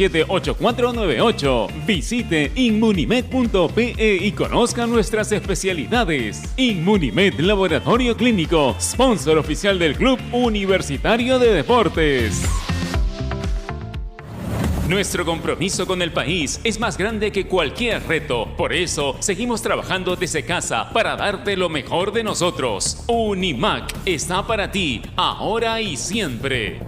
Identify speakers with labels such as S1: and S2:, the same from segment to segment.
S1: 78498. Visite inmunimed.pe y conozca nuestras especialidades. Inmunimed Laboratorio Clínico, sponsor oficial del Club Universitario de Deportes. Nuestro compromiso con el país es más grande que cualquier reto. Por eso, seguimos trabajando desde casa para darte lo mejor de nosotros. Unimac está para ti, ahora y siempre.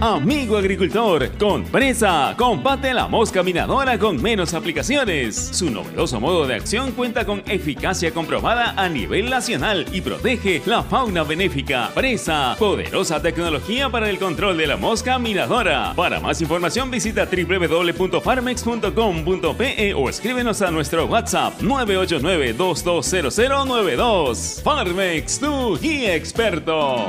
S1: Amigo agricultor, con presa, combate la mosca minadora con menos aplicaciones. Su novedoso modo de acción cuenta con eficacia comprobada a nivel nacional y protege la fauna benéfica. Presa, poderosa tecnología para el control de la mosca minadora. Para más información visita www.farmex.com.pe o escríbenos a nuestro WhatsApp 989-220092. Farmex, tu guía experto.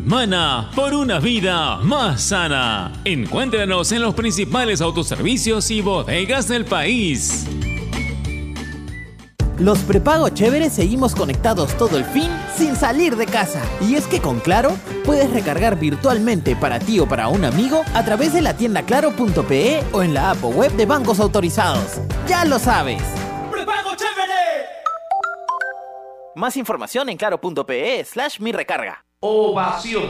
S1: Mana por una vida más sana. Encuéntranos en los principales autoservicios y bodegas del país.
S2: Los prepago chéveres seguimos conectados todo el fin sin salir de casa. Y es que con Claro puedes recargar virtualmente para ti o para un amigo a través de la tienda claro.pe o en la app o web de bancos autorizados. Ya lo sabes.
S3: ¡Prepago chévere!
S2: Más información en claro.pe slash mi recarga.
S4: Ovación.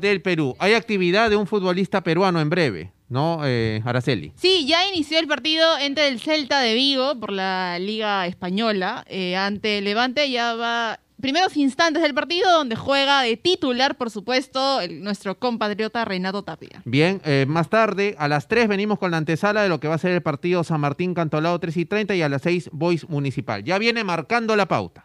S4: del Perú. Hay actividad de un futbolista peruano en breve, ¿no, eh, Araceli?
S5: Sí, ya inició el partido entre el Celta de Vigo por la Liga Española. eh, ante Levante ya va primeros instantes del partido donde juega de titular, por supuesto, el- nuestro compatriota Renato Tapia.
S4: Bien, eh, más tarde, a las 3 venimos con la antesala de lo que va a ser el partido San Martín Cantolao 3 y 30 y a las 6 Boys Municipal. Ya viene marcando la pauta.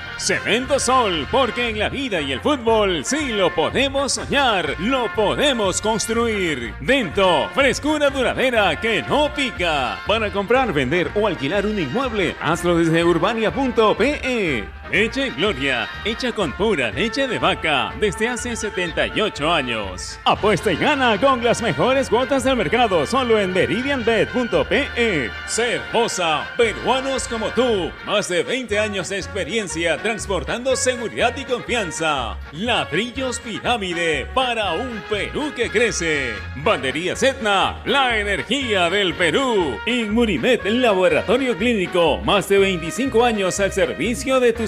S1: Cemento Sol, porque en la vida y el fútbol sí lo podemos soñar, lo podemos construir. Dento, frescura duradera que no pica. Para comprar, vender o alquilar un inmueble, hazlo desde urbania.pe. Leche Gloria, hecha con pura leche de vaca desde hace 78 años. Apuesta y gana con las mejores cuotas del mercado solo en meridianbet.pe. Cervosa, peruanos como tú, más de 20 años de experiencia transportando seguridad y confianza. Ladrillos Pirámide para un Perú que crece. Banderías Etna, la energía del Perú. Inmunimed, laboratorio clínico, más de 25 años al servicio de tu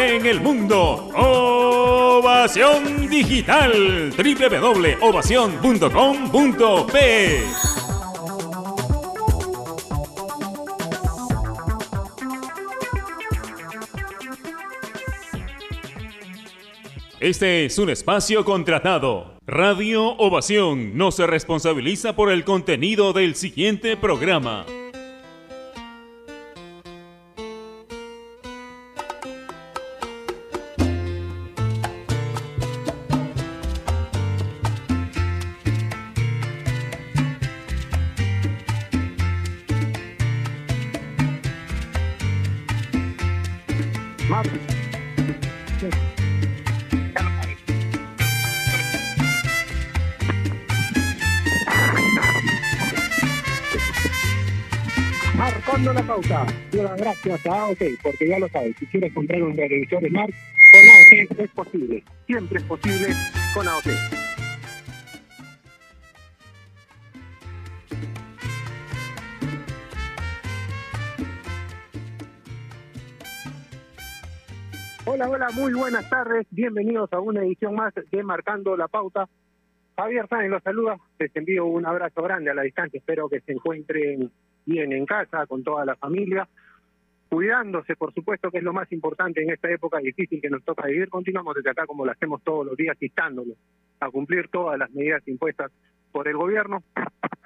S1: En el mundo, Ovación Digital. www.ovación.com.pe Este es un espacio contratado. Radio Ovación no se responsabiliza por el contenido del siguiente programa.
S6: Quiero dar gracias a AOT, porque ya lo sabes, si quieres comprar un televisor Smart, con AOT es posible. Siempre es posible con AOT. Hola, hola, muy buenas tardes. Bienvenidos a una edición más de Marcando la Pauta. Javier Sáenz los saluda. Les envío un abrazo grande a la distancia. Espero que se encuentren bien en casa, con toda la familia. Cuidándose, por supuesto, que es lo más importante en esta época difícil que nos toca vivir. Continuamos desde acá como lo hacemos todos los días, instándolos a cumplir todas las medidas impuestas por el gobierno,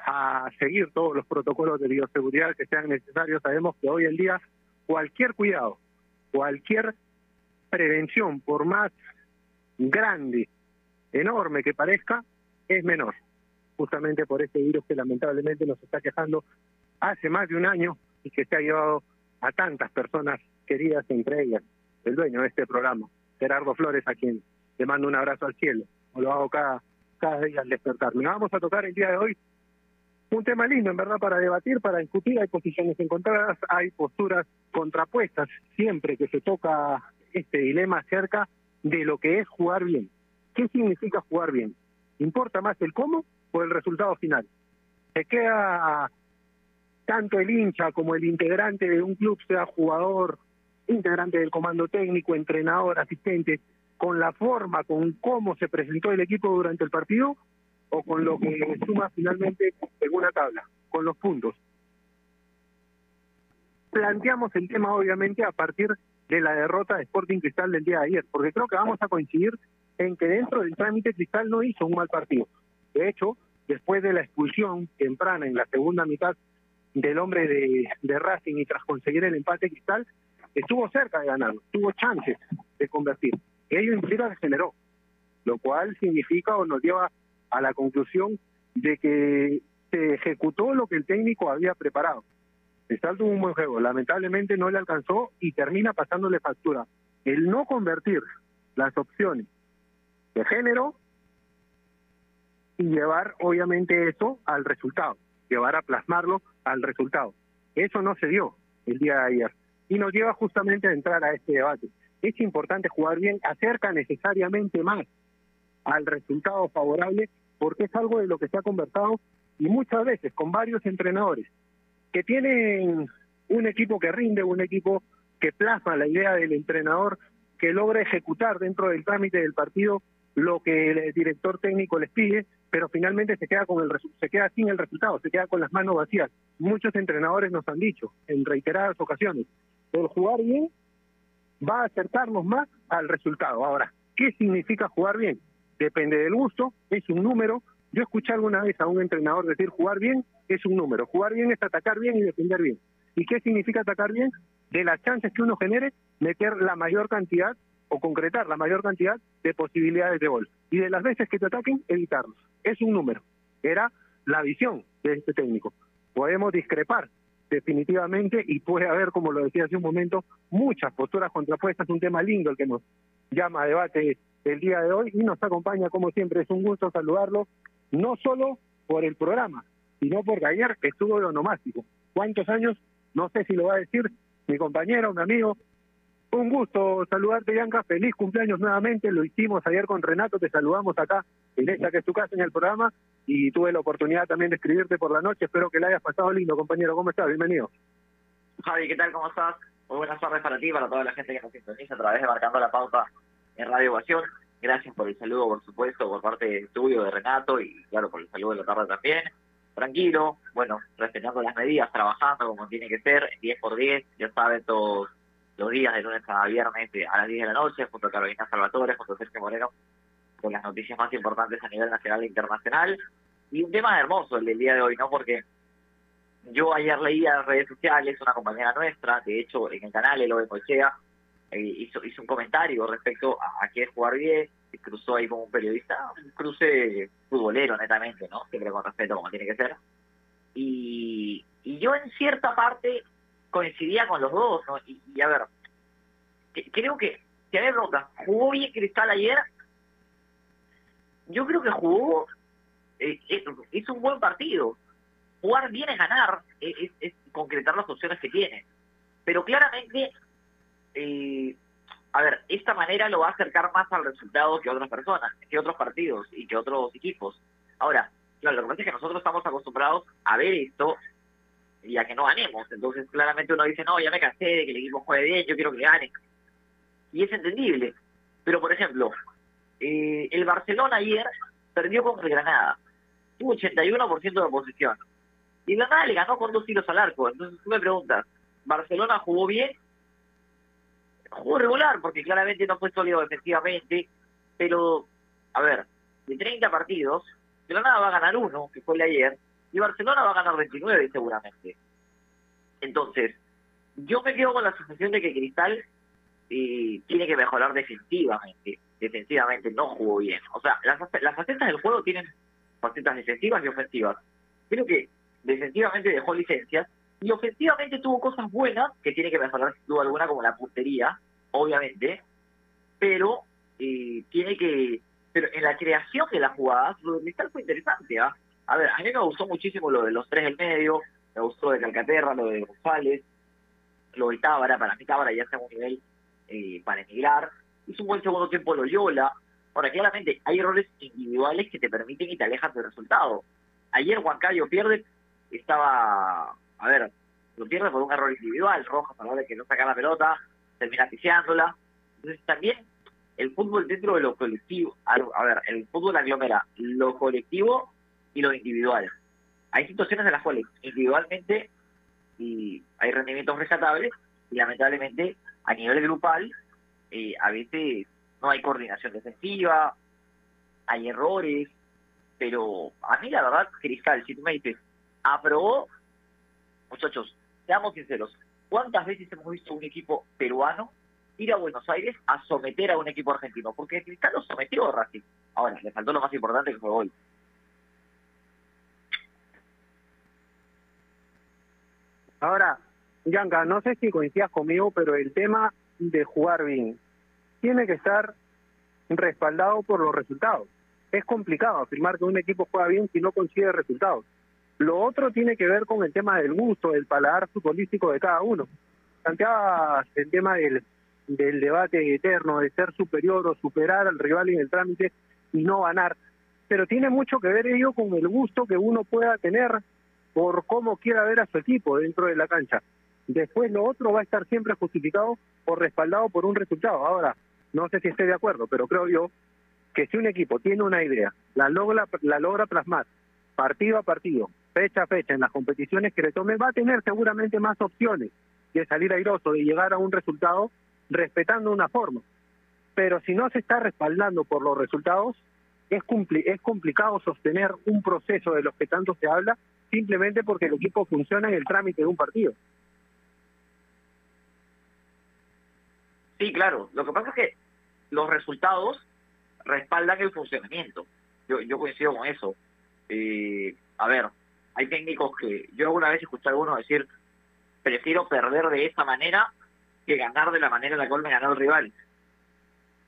S6: a seguir todos los protocolos de bioseguridad que sean necesarios. Sabemos que hoy en día cualquier cuidado, cualquier prevención, por más grande, enorme que parezca, es menor. Justamente por este virus que lamentablemente nos está quejando hace más de un año y que se ha llevado a tantas personas queridas, entre ellas el dueño de este programa, Gerardo Flores, a quien le mando un abrazo al cielo, o lo hago cada, cada día al despertarme. Vamos a tocar el día de hoy un tema lindo, en verdad, para debatir, para discutir. Hay posiciones encontradas, hay posturas contrapuestas, siempre que se toca este dilema acerca de lo que es jugar bien. ¿Qué significa jugar bien? ¿Importa más el cómo o el resultado final? Se queda tanto el hincha como el integrante de un club, sea jugador, integrante del comando técnico, entrenador, asistente, con la forma, con cómo se presentó el equipo durante el partido o con lo que suma finalmente en una tabla, con los puntos. Planteamos el tema obviamente a partir de la derrota de Sporting Cristal del día de ayer, porque creo que vamos a coincidir en que dentro del trámite Cristal no hizo un mal partido. De hecho, después de la expulsión temprana en la segunda mitad del hombre de, de Racing y tras conseguir el empate Cristal, estuvo cerca de ganarlo, tuvo chances de convertir. Ello implica que generó, lo cual significa o nos lleva a la conclusión de que se ejecutó lo que el técnico había preparado. Cristal tuvo un buen juego, lamentablemente no le alcanzó y termina pasándole factura. El no convertir las opciones de género y llevar obviamente eso al resultado, llevar a plasmarlo al resultado. Eso no se dio el día de ayer y nos lleva justamente a entrar a este debate. Es importante jugar bien, acerca necesariamente más al resultado favorable porque es algo de lo que se ha conversado y muchas veces con varios entrenadores que tienen un equipo que rinde, un equipo que plasma la idea del entrenador, que logra ejecutar dentro del trámite del partido lo que el director técnico les pide, pero finalmente se queda con el se queda sin el resultado, se queda con las manos vacías. Muchos entrenadores nos han dicho en reiteradas ocasiones, el jugar bien va a acercarnos más al resultado. Ahora, ¿qué significa jugar bien? Depende del gusto, es un número. Yo escuché alguna vez a un entrenador decir jugar bien es un número. Jugar bien es atacar bien y defender bien. ¿Y qué significa atacar bien? De las chances que uno genere, meter la mayor cantidad o concretar la mayor cantidad de posibilidades de gol. Y de las veces que te ataquen, evitarlos. Es un número. Era la visión de este técnico. Podemos discrepar definitivamente y puede haber, como lo decía hace un momento, muchas posturas contrapuestas. Un tema lindo el que nos llama a debate el día de hoy y nos acompaña como siempre. Es un gusto saludarlo, no solo por el programa, sino porque ayer estuvo de onomástico. ¿Cuántos años? No sé si lo va a decir mi compañero, mi amigo. Un gusto saludarte, Bianca. Feliz cumpleaños nuevamente. Lo hicimos ayer con Renato. Te saludamos acá en esta que es tu casa en el programa. Y tuve la oportunidad también de escribirte por la noche. Espero que la hayas pasado lindo, compañero. ¿Cómo estás? Bienvenido.
S7: Javi, ¿qué tal? ¿Cómo estás? Muy buenas tardes para ti, para toda la gente que nos sintoniza a través de Marcando la Pauta en Radio Ovación. Gracias por el saludo, por supuesto, por parte tuyo, de Renato, y claro, por el saludo de la tarde también tranquilo, bueno, respetando las medidas, trabajando como tiene que ser, 10 por 10, ya saben, todos los días de lunes a viernes a las 10 de la noche, junto a Carolina Salvatore, junto a Sergio Moreno, con las noticias más importantes a nivel nacional e internacional. Y un tema hermoso el del día de hoy, ¿no? Porque yo ayer leía en redes sociales, una compañera nuestra, de hecho en el canal, Eloy Mochea, eh, hizo, hizo un comentario respecto a, a qué es jugar bien, cruzó ahí como un periodista, un cruce futbolero netamente, ¿no? Siempre con respeto como tiene que ser. Y, y yo en cierta parte coincidía con los dos, ¿no? Y, a ver, creo que, que a ver, Roca, jugó bien Cristal ayer. Yo creo que jugó, eh, eh, hizo un buen partido. Jugar bien es ganar, es, es- es concretar las opciones que tiene. Pero claramente, eh, a ver, esta manera lo va a acercar más al resultado que otras personas, que otros partidos y que otros equipos. Ahora, claro, lo que pasa es que nosotros estamos acostumbrados a ver esto y a que no ganemos. Entonces, claramente uno dice, no, ya me cansé de que el equipo juegue bien, yo quiero que gane. Y es entendible. Pero, por ejemplo, eh, el Barcelona ayer perdió con el Granada. Tuvo 81% de posición. Y Granada le ganó con dos tiros al arco. Entonces, tú me preguntas, ¿Barcelona jugó bien? Jugó regular, porque claramente no fue sólido defensivamente. Pero, a ver, de 30 partidos, Granada va a ganar uno, que fue el de ayer, y Barcelona va a ganar 29 seguramente. Entonces, yo me quedo con la sensación de que Cristal eh, tiene que mejorar defensivamente. Defensivamente no jugó bien. O sea, las, las facetas del juego tienen facetas defensivas y ofensivas. Creo que defensivamente dejó licencias y ofensivamente tuvo cosas buenas que tiene que mejorar sin duda alguna, como la puntería, obviamente, pero eh, tiene que. Pero en la creación de las jugadas, lo de Cristal fue interesante. ¿ah? A ver, a mí me gustó muchísimo lo de los tres del medio, me gustó de Calcaterra, lo de González, lo de Tábara, para mí Tábara ya está en un nivel eh, para emigrar. Hizo un buen segundo tiempo Loyola. Ahora, claramente, hay errores individuales que te permiten y te alejan del resultado. Ayer Huancayo pierde, estaba, a ver, lo pierde por un error individual, Rojas a la de que no saca la pelota, termina piseándola. Entonces también el fútbol dentro de lo colectivo, a ver, el fútbol aglomera lo colectivo y lo individual. Hay situaciones en las cuales individualmente y hay rendimientos rescatables y lamentablemente a nivel grupal eh, a veces no hay coordinación defensiva, hay errores, pero a mí la verdad, Cristal, si tú me dices, aprobó, muchachos, seamos sinceros, ¿cuántas veces hemos visto un equipo peruano ir a Buenos Aires a someter a un equipo argentino? Porque Cristal lo sometió a Racing. Ahora, le faltó lo más importante que fue hoy.
S6: Ahora, Yanka, no sé si coincidas conmigo, pero el tema de jugar bien tiene que estar respaldado por los resultados. Es complicado afirmar que un equipo juega bien si no consigue resultados. Lo otro tiene que ver con el tema del gusto, del paladar futbolístico de cada uno. Planteabas el tema del, del debate eterno de ser superior o superar al rival en el trámite y no ganar, pero tiene mucho que ver ello con el gusto que uno pueda tener por cómo quiera ver a su equipo dentro de la cancha. Después lo otro va a estar siempre justificado o respaldado por un resultado. Ahora, no sé si esté de acuerdo, pero creo yo que si un equipo tiene una idea, la logra, la logra plasmar partido a partido, fecha a fecha en las competiciones que le tome, va a tener seguramente más opciones de salir airoso, de llegar a un resultado respetando una forma. Pero si no se está respaldando por los resultados, es, es complicado sostener un proceso de los que tanto se habla simplemente porque el equipo funciona en el trámite de un partido.
S7: Sí, claro. Lo que pasa es que los resultados respaldan el funcionamiento. Yo, yo coincido con eso. Eh, a ver, hay técnicos que yo alguna vez escuché a algunos decir, prefiero perder de esa manera que ganar de la manera en la cual me ganó el rival.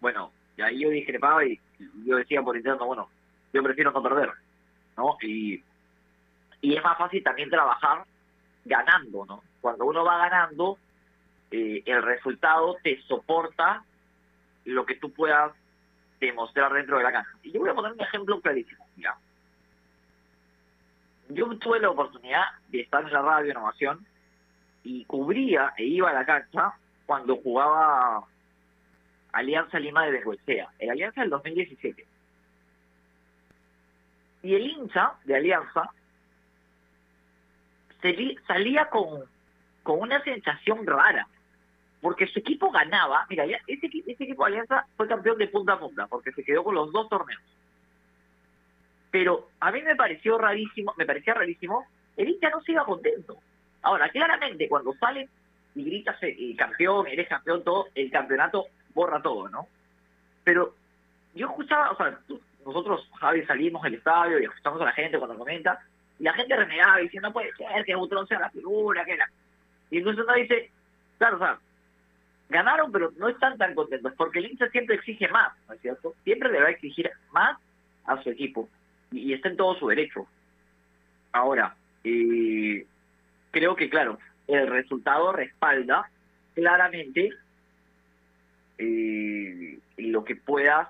S7: Bueno, y ahí yo discrepaba y yo decía por interno, bueno, yo prefiero no perder, ¿no? Y, y es más fácil también trabajar ganando, ¿no? Cuando uno va ganando, eh, el resultado te soporta lo que tú puedas demostrar dentro de la cancha. Y yo voy a poner un ejemplo clarísimo. Mira, yo tuve la oportunidad de estar en la radio en Ovación y cubría e iba a la cancha cuando jugaba Alianza Lima de Bengoechea, el Alianza del 2017. Y el hincha de Alianza salía con, con una sensación rara, porque su equipo ganaba. Mira, ese, ese equipo de Alianza fue campeón de punta a punta, porque se quedó con los dos torneos. Pero a mí me pareció rarísimo, me parecía rarísimo, el hincha no se iba contento. Ahora, claramente, cuando salen y gritas eh, campeón, eres campeón, todo, el campeonato borra todo, ¿no? Pero yo escuchaba, o sea, nosotros, Javi, salimos del estadio y escuchamos a la gente cuando comenta, y la gente renegaba diciendo, no puede ser que Butrón sea la figura, que la... Y entonces uno dice, claro, o sea, ganaron, pero no están tan contentos, porque el hincha siempre exige más, ¿no es cierto? Siempre le va a exigir más a su equipo, y, está en todo su derecho. Ahora, eh, creo que, claro, el resultado respalda claramente eh, lo que puedas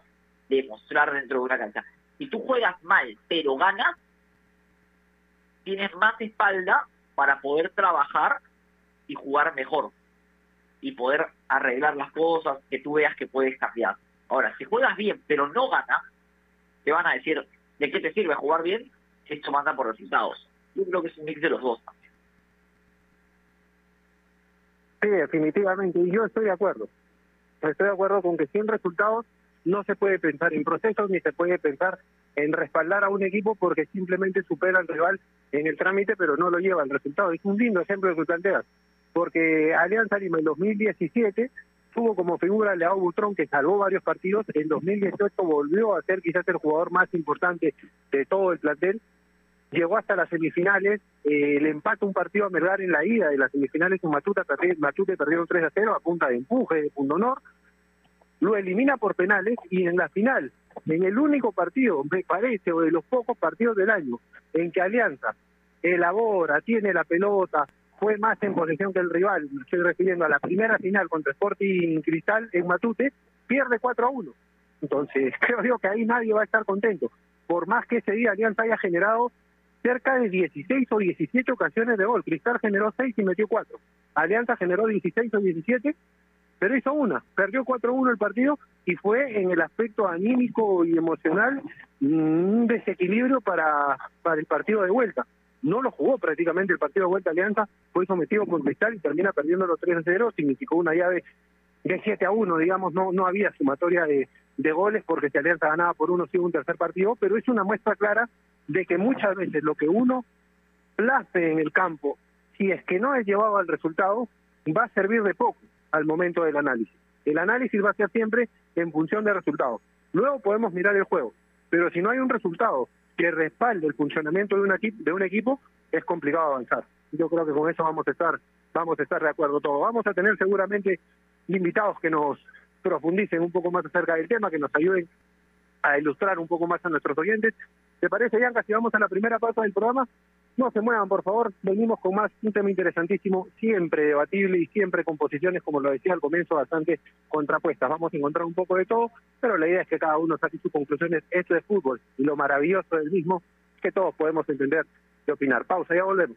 S7: demostrar dentro de una cancha. Si tú juegas mal, pero ganas, tienes más espalda para poder trabajar y jugar mejor y poder arreglar las cosas que tú veas que puedes cambiar. Ahora, si juegas bien pero no ganas, te van a decir, ¿de qué te sirve jugar bien? Esto manda por resultados. Yo creo que es un mix de los dos.
S6: Sí, definitivamente, y yo estoy de acuerdo. Estoy de acuerdo con que sin resultados no se puede pensar en procesos ni se puede pensar en respaldar a un equipo porque simplemente supera al rival en el trámite, pero no lo lleva al resultado. Es un lindo ejemplo de que planteas, porque Alianza Lima en 2017 tuvo como figura Leao Butrón, que salvó varios partidos. En 2018 volvió a ser quizás el jugador más importante de todo el plantel. Llegó hasta las semifinales, eh, le empata un partido a Melgar en la ida de las semifinales con Matute, Matute perdieron 3 a 0 a punta de empuje, de punto honor lo elimina por penales y en la final, en el único partido, me parece, o de los pocos partidos del año, en que Alianza elabora, tiene la pelota, fue más en posición que el rival, me estoy refiriendo a la primera final contra Sporting Cristal en Matute, pierde 4 a 1. Entonces, creo yo que ahí nadie va a estar contento. Por más que ese día Alianza haya generado cerca de 16 o 17 ocasiones de gol. Cristal generó 6 y metió 4. Alianza generó 16 o 17 pero hizo una, perdió 4-1 el partido y fue en el aspecto anímico y emocional un desequilibrio para, para el partido de vuelta. No lo jugó prácticamente el partido de vuelta Alianza, fue sometido por Cristal y termina perdiendo los 3-0, significó una llave de 7 a 1, digamos, no, no había sumatoria de, de goles porque si Alianza ganaba por uno sí un tercer partido, pero es una muestra clara de que muchas veces lo que uno place en el campo, si es que no es llevado al resultado, va a servir de poco al momento del análisis. El análisis va a ser siempre en función de resultados. Luego podemos mirar el juego, pero si no hay un resultado que respalde el funcionamiento de de un equipo, es complicado avanzar. Yo creo que con eso vamos a estar vamos a estar de acuerdo todos. Vamos a tener seguramente invitados que nos profundicen un poco más acerca del tema, que nos ayuden a ilustrar un poco más a nuestros oyentes. ¿Te parece, Yanka, si vamos a la primera pausa del programa? No se muevan, por favor. Venimos con más, un tema interesantísimo, siempre debatible y siempre con posiciones, como lo decía al comienzo, bastante contrapuestas. Vamos a encontrar un poco de todo, pero la idea es que cada uno saque sus conclusiones. Esto es fútbol y lo maravilloso del mismo que todos podemos entender y opinar. Pausa, ya volvemos.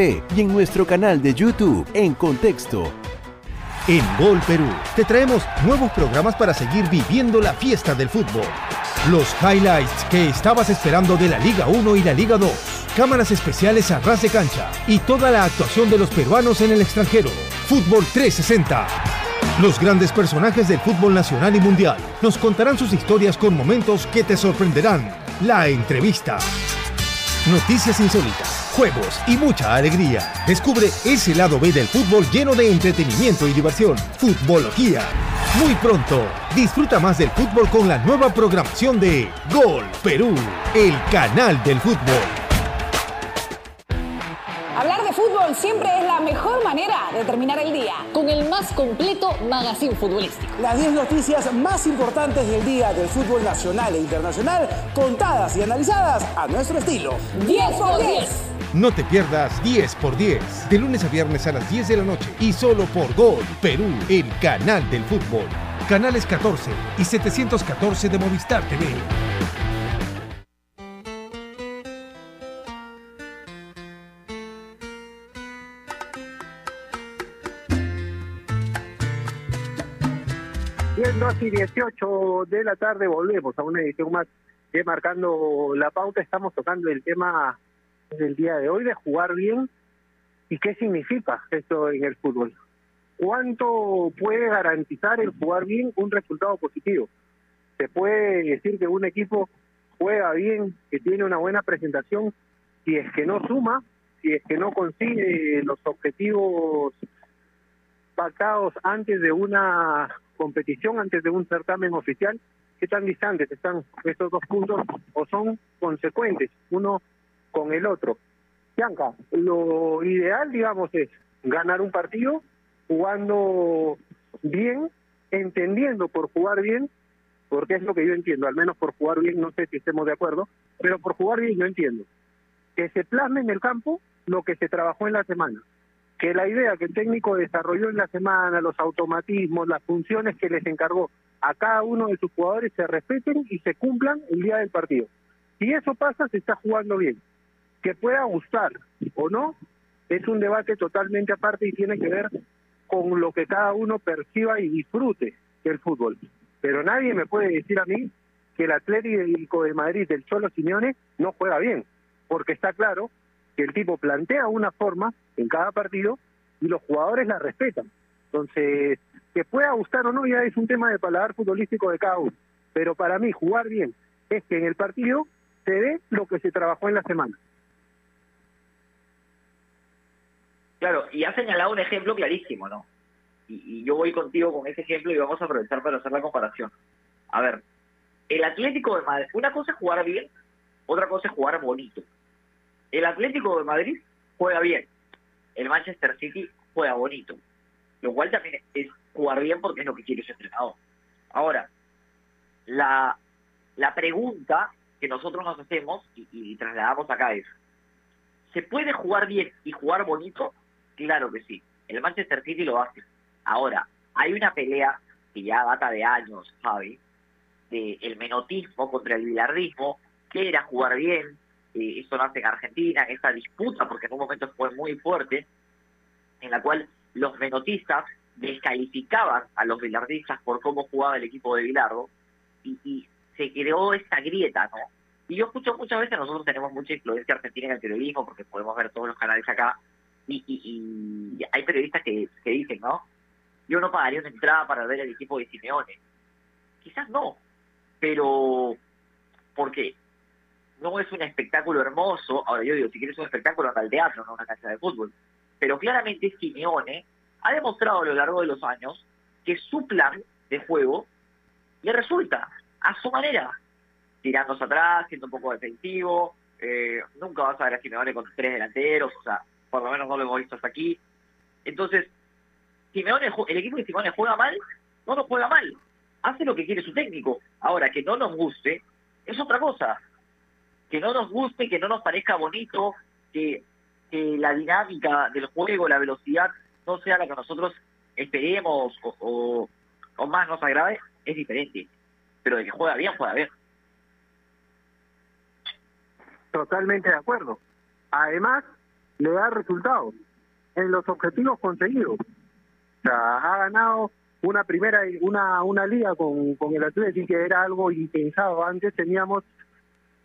S8: y en nuestro canal de YouTube en Contexto.
S9: En Gol Perú te traemos nuevos programas para seguir viviendo la fiesta del fútbol. Los highlights que estabas esperando de la Liga 1 y la Liga 2. Cámaras especiales a ras de cancha y toda la actuación de los peruanos en el extranjero. Fútbol 360. Los grandes personajes del fútbol nacional y mundial nos contarán sus historias con momentos que te sorprenderán. La entrevista. Noticias insólitas juegos y mucha alegría. Descubre ese lado B del fútbol lleno de entretenimiento y diversión. Futbología. Muy pronto, disfruta más del fútbol con la nueva programación de Gol Perú, el canal del fútbol.
S10: Hablar de fútbol siempre es la mejor manera de terminar el día. Con el más completo magazine futbolístico.
S11: Las 10 noticias más importantes del día del fútbol nacional e internacional, contadas y analizadas a nuestro estilo.
S10: 10 por 10.
S9: No te pierdas 10 por 10, de lunes a viernes a las 10 de la noche y solo por Gol Perú, el canal del fútbol. Canales 14 y 714 de Movistar TV.
S6: Siendo así 18 de la tarde, volvemos a una edición más de Marcando la Pauta. Estamos tocando el tema del día de hoy de jugar bien y qué significa esto en el fútbol. ¿Cuánto puede garantizar el jugar bien un resultado positivo? Se puede decir que un equipo juega bien, que tiene una buena presentación, si es que no suma, si es que no consigue los objetivos pactados antes de una competición, antes de un certamen oficial, qué tan distantes están estos dos puntos o son consecuentes uno con el otro. Bianca, lo ideal, digamos, es ganar un partido jugando bien, entendiendo por jugar bien, porque es lo que yo entiendo, al menos por jugar bien, no sé si estemos de acuerdo, pero por jugar bien yo entiendo. Que se plasme en el campo lo que se trabajó en la semana que la idea que el técnico desarrolló en la semana, los automatismos, las funciones que les encargó a cada uno de sus jugadores se respeten y se cumplan el día del partido. Si eso pasa, se está jugando bien. Que pueda gustar o no, es un debate totalmente aparte y tiene que ver con lo que cada uno perciba y disfrute del fútbol. Pero nadie me puede decir a mí que el Atlético de Madrid del Cholo Simeone no juega bien, porque está claro que el tipo plantea una forma en cada partido y los jugadores la respetan. Entonces, que pueda gustar o no ya es un tema de paladar futbolístico de cada uno. Pero para mí, jugar bien es que en el partido se ve lo que se trabajó en la semana.
S7: Claro, y ha señalado un ejemplo clarísimo, ¿no? Y, yo voy contigo con ese ejemplo y vamos a aprovechar para hacer la comparación. A ver, el Atlético de Madrid, una cosa es jugar bien, otra cosa es jugar bonito. El Atlético de Madrid juega bien, el Manchester City juega bonito, lo cual también es jugar bien porque es lo que quiere su entrenador. Ahora, la, la pregunta que nosotros nos hacemos y, y trasladamos acá es, ¿se puede jugar bien y jugar bonito? Claro que sí, el Manchester City lo hace. Ahora, hay una pelea que ya data de años, Javi, de el menotismo contra el bilardismo, que era jugar bien, eh, eso nace en Argentina, en esta disputa, porque en un momento fue muy fuerte, en la cual los menotistas descalificaban a los bilardistas por cómo jugaba el equipo de Bilardo, y, y se creó esta grieta, ¿no? Y yo escucho muchas veces, nosotros tenemos mucha influencia argentina en el periodismo, porque podemos ver todos los canales acá, y, y, y hay periodistas que, que dicen, ¿no? Yo no pagaría una entrada para ver el equipo de Simeone. Quizás no, pero porque no es un espectáculo hermoso. Ahora yo digo, si quieres un espectáculo, anda al teatro, no una cancha de fútbol. Pero claramente Simeone ha demostrado a lo largo de los años que su plan de juego le resulta a su manera, tirándose atrás, siendo un poco defensivo. Eh, nunca vas a ver a Simeone con tres delanteros, o sea, por lo menos no lo hemos visto hasta aquí. Entonces, Simeone, el equipo de Simeone juega mal, no lo juega mal. Hace lo que quiere su técnico. Ahora, que no nos guste, es otra cosa que no nos guste, que no nos parezca bonito, que, la dinámica del juego, la velocidad, no sea la que nosotros esperemos o, o, más nos agrade, es diferente. Pero de que juega bien, juega bien.
S6: Totalmente de acuerdo. Además, le da resultados en los objetivos conseguidos. O sea, ha ganado una primera una una liga con, con el Atlético que era algo impensado antes teníamos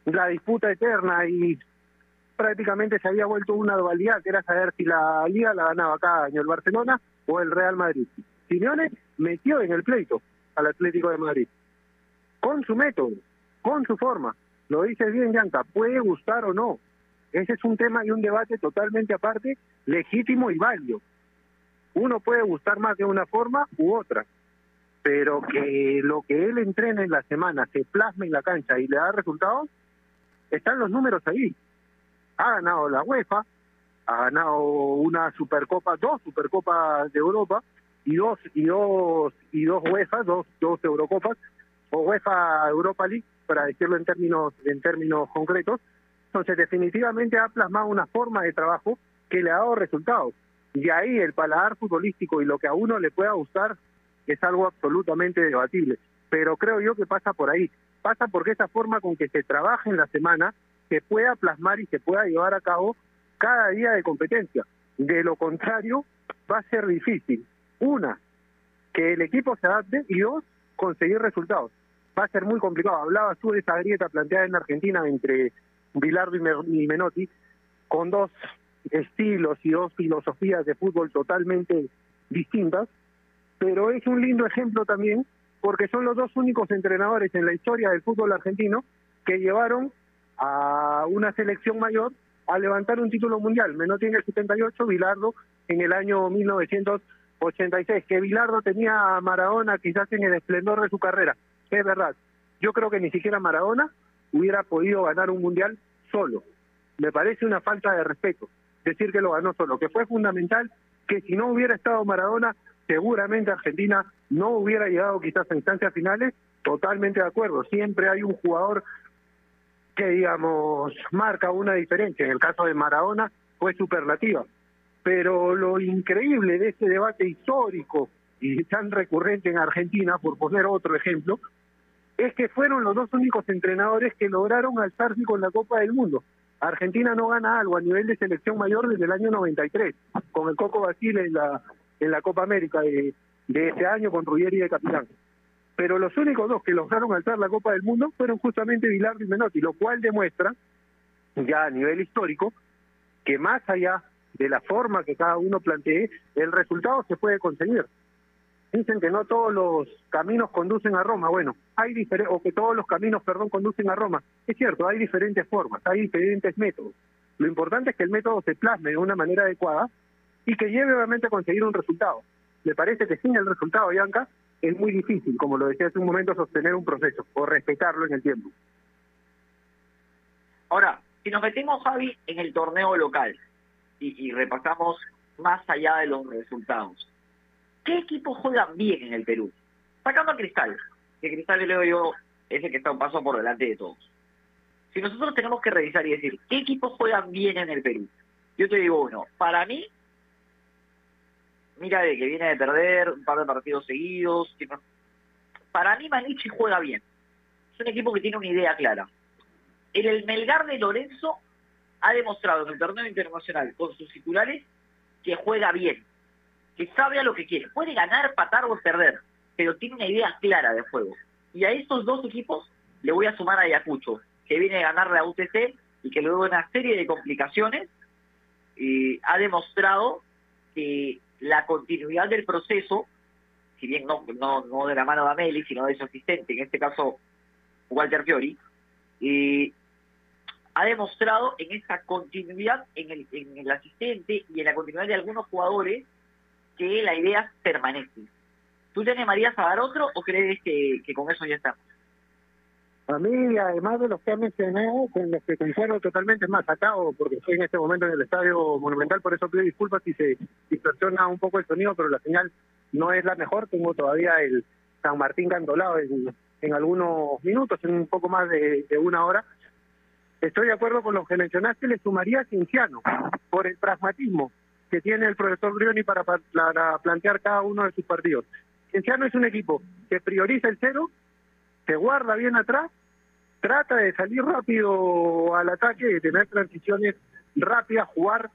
S6: la disputa eterna y prácticamente se había vuelto una dualidad, que era saber si la liga la ganaba cada año el Barcelona o el Real Madrid. Simeone metió en el pleito al Atlético de Madrid, con su método, con su forma. Lo dices bien, Yanka, puede gustar o no. Ese es un tema y un debate totalmente aparte, legítimo y válido. Uno puede gustar más de una forma u otra, pero que lo que él entrena en la semana se plasme en la cancha y le da resultados, están los números ahí. Ha ganado la UEFA, ha ganado una Supercopa, dos Supercopas de Europa y dos y dos y dos UEFA, dos dos Eurocopas o UEFA Europa League para decirlo en términos en términos concretos. Entonces definitivamente ha plasmado una forma de trabajo que le ha dado resultados. Y ahí el paladar futbolístico y lo que a uno le pueda gustar es algo absolutamente debatible. Pero creo yo que pasa por ahí pasa porque esa forma con que se trabaja en la semana se pueda plasmar y se pueda llevar a cabo cada día de competencia. De lo contrario, va a ser difícil. Una, que el equipo se adapte y dos, conseguir resultados. Va a ser muy complicado. Hablabas tú de esa grieta planteada en Argentina entre Bilardo y Me- y Menotti, con dos estilos y dos filosofías de fútbol totalmente distintas, pero es un lindo ejemplo también porque son los dos únicos entrenadores en la historia del fútbol argentino que llevaron a una selección mayor a levantar un título mundial. Menotti en el 78, Bilardo en el año 1986. Que Bilardo tenía a Maradona quizás en el esplendor de su carrera, es verdad. Yo creo que ni siquiera Maradona hubiera podido ganar un mundial solo. Me parece una falta de respeto decir que lo ganó solo, que fue fundamental, que si no hubiera estado Maradona, seguramente Argentina no hubiera llegado quizás a instancias finales, totalmente de acuerdo. Siempre hay un jugador que, digamos, marca una diferencia. En el caso de Maradona fue superlativa. Pero lo increíble de este debate histórico y tan recurrente en Argentina, por poner otro ejemplo, es que fueron los dos únicos entrenadores que lograron alzarse con la Copa del Mundo. Argentina no gana algo a nivel de selección mayor desde el año 93, con el Coco Basile en la, en la Copa América de, de ese año con Ruggeri de capitán. Pero los únicos dos que lograron alzar la Copa del Mundo fueron justamente Bilardo y Menotti, lo cual demuestra, ya a nivel histórico, que más allá de la forma que cada uno plantee, el resultado se puede conseguir. Dicen que no todos los caminos conducen a Roma. Bueno, hay diferentes, o que todos los caminos, perdón, conducen a Roma. Es cierto, hay diferentes formas, hay diferentes métodos. Lo importante es que el método se plasme de una manera adecuada y que lleve obviamente a conseguir un resultado. Me parece que sin el resultado, Bianca, es muy difícil, como lo decía hace un momento, sostener un proceso o respetarlo en el tiempo.
S7: Ahora, si nos metemos, Javi, en el torneo local y, y repasamos más allá de los resultados, ¿qué equipos juegan bien en el Perú? Sacando a Cristal, que Cristal, le digo yo, es el que está un paso por delante de todos. Si nosotros tenemos que revisar y decir, ¿qué equipos juegan bien en el Perú? Yo te digo uno, para mí, mira de que viene de perder un par de partidos seguidos, para mí Manichi juega bien. Es un equipo que tiene una idea clara. El, el Melgar de Lorenzo ha demostrado en el torneo internacional con sus titulares que juega bien, que sabe a lo que quiere. Puede ganar, patar o perder, pero tiene una idea clara de juego. Y a estos dos equipos le voy a sumar a Ayacucho, que viene a ganar la UTC y que luego de una serie de complicaciones eh, ha demostrado que la continuidad del proceso, si bien no, no, no de la mano de Ameli, sino de su asistente, en este caso Walter Fiori, eh, ha demostrado en esa continuidad en el, en el asistente y en la continuidad de algunos jugadores que la idea permanece. ¿Tú te animarías a dar otro o crees que, con eso ya está?
S6: A mí, además de los que ha mencionado, con los que concuerdo totalmente más atado, porque estoy en este momento en el Estadio Monumental, por eso pido disculpas si se distorsiona un poco el sonido, pero la señal no es la mejor. Tengo todavía el San Martín cantolado en, en algunos minutos, en un poco más de, una hora. Estoy de acuerdo con lo que mencionaste, le sumaría a Cinciano, por el pragmatismo que tiene el profesor Brioni para, para plantear cada uno de sus partidos. Cienciano es un equipo que prioriza el cero, se guarda bien atrás, trata de salir rápido al ataque, de tener transiciones rápidas, jugar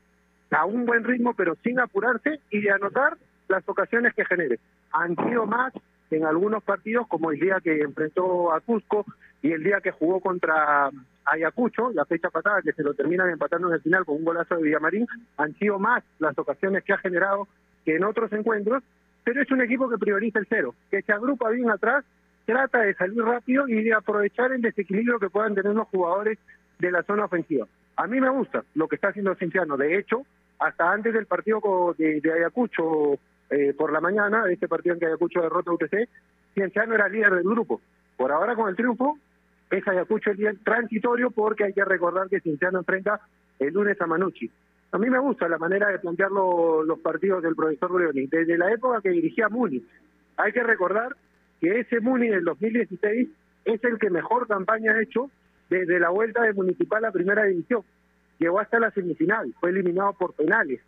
S6: a un buen ritmo pero sin apurarse y de anotar las ocasiones que genere. Han sido más en algunos partidos, como el día que enfrentó a Cusco y el día que jugó contra Ayacucho, la fecha pasada que se lo terminan empatando en el final con un golazo de Villamarín, han sido más las ocasiones que ha generado que en otros encuentros, pero es un equipo que prioriza el cero, que se agrupa bien atrás, trata de salir rápido y de aprovechar el desequilibrio que puedan tener los jugadores de la zona ofensiva. A mí me gusta lo que está haciendo Cinciano, de hecho, hasta antes del partido de, Ayacucho eh, por la mañana, este partido en que Ayacucho derrota a UTC, Cienciano era líder del grupo. Por ahora con el triunfo, es Ayacucho el día transitorio porque hay que recordar que Cienciano enfrenta el lunes a Manucci. A mí me gusta la manera de plantear lo- los partidos del profesor Leoni. Desde la época que dirigía Muni, hay que recordar que ese Muni del 2016 es el que mejor campaña ha hecho desde la vuelta de Municipal a Primera División. Llegó hasta la semifinal, fue eliminado por penales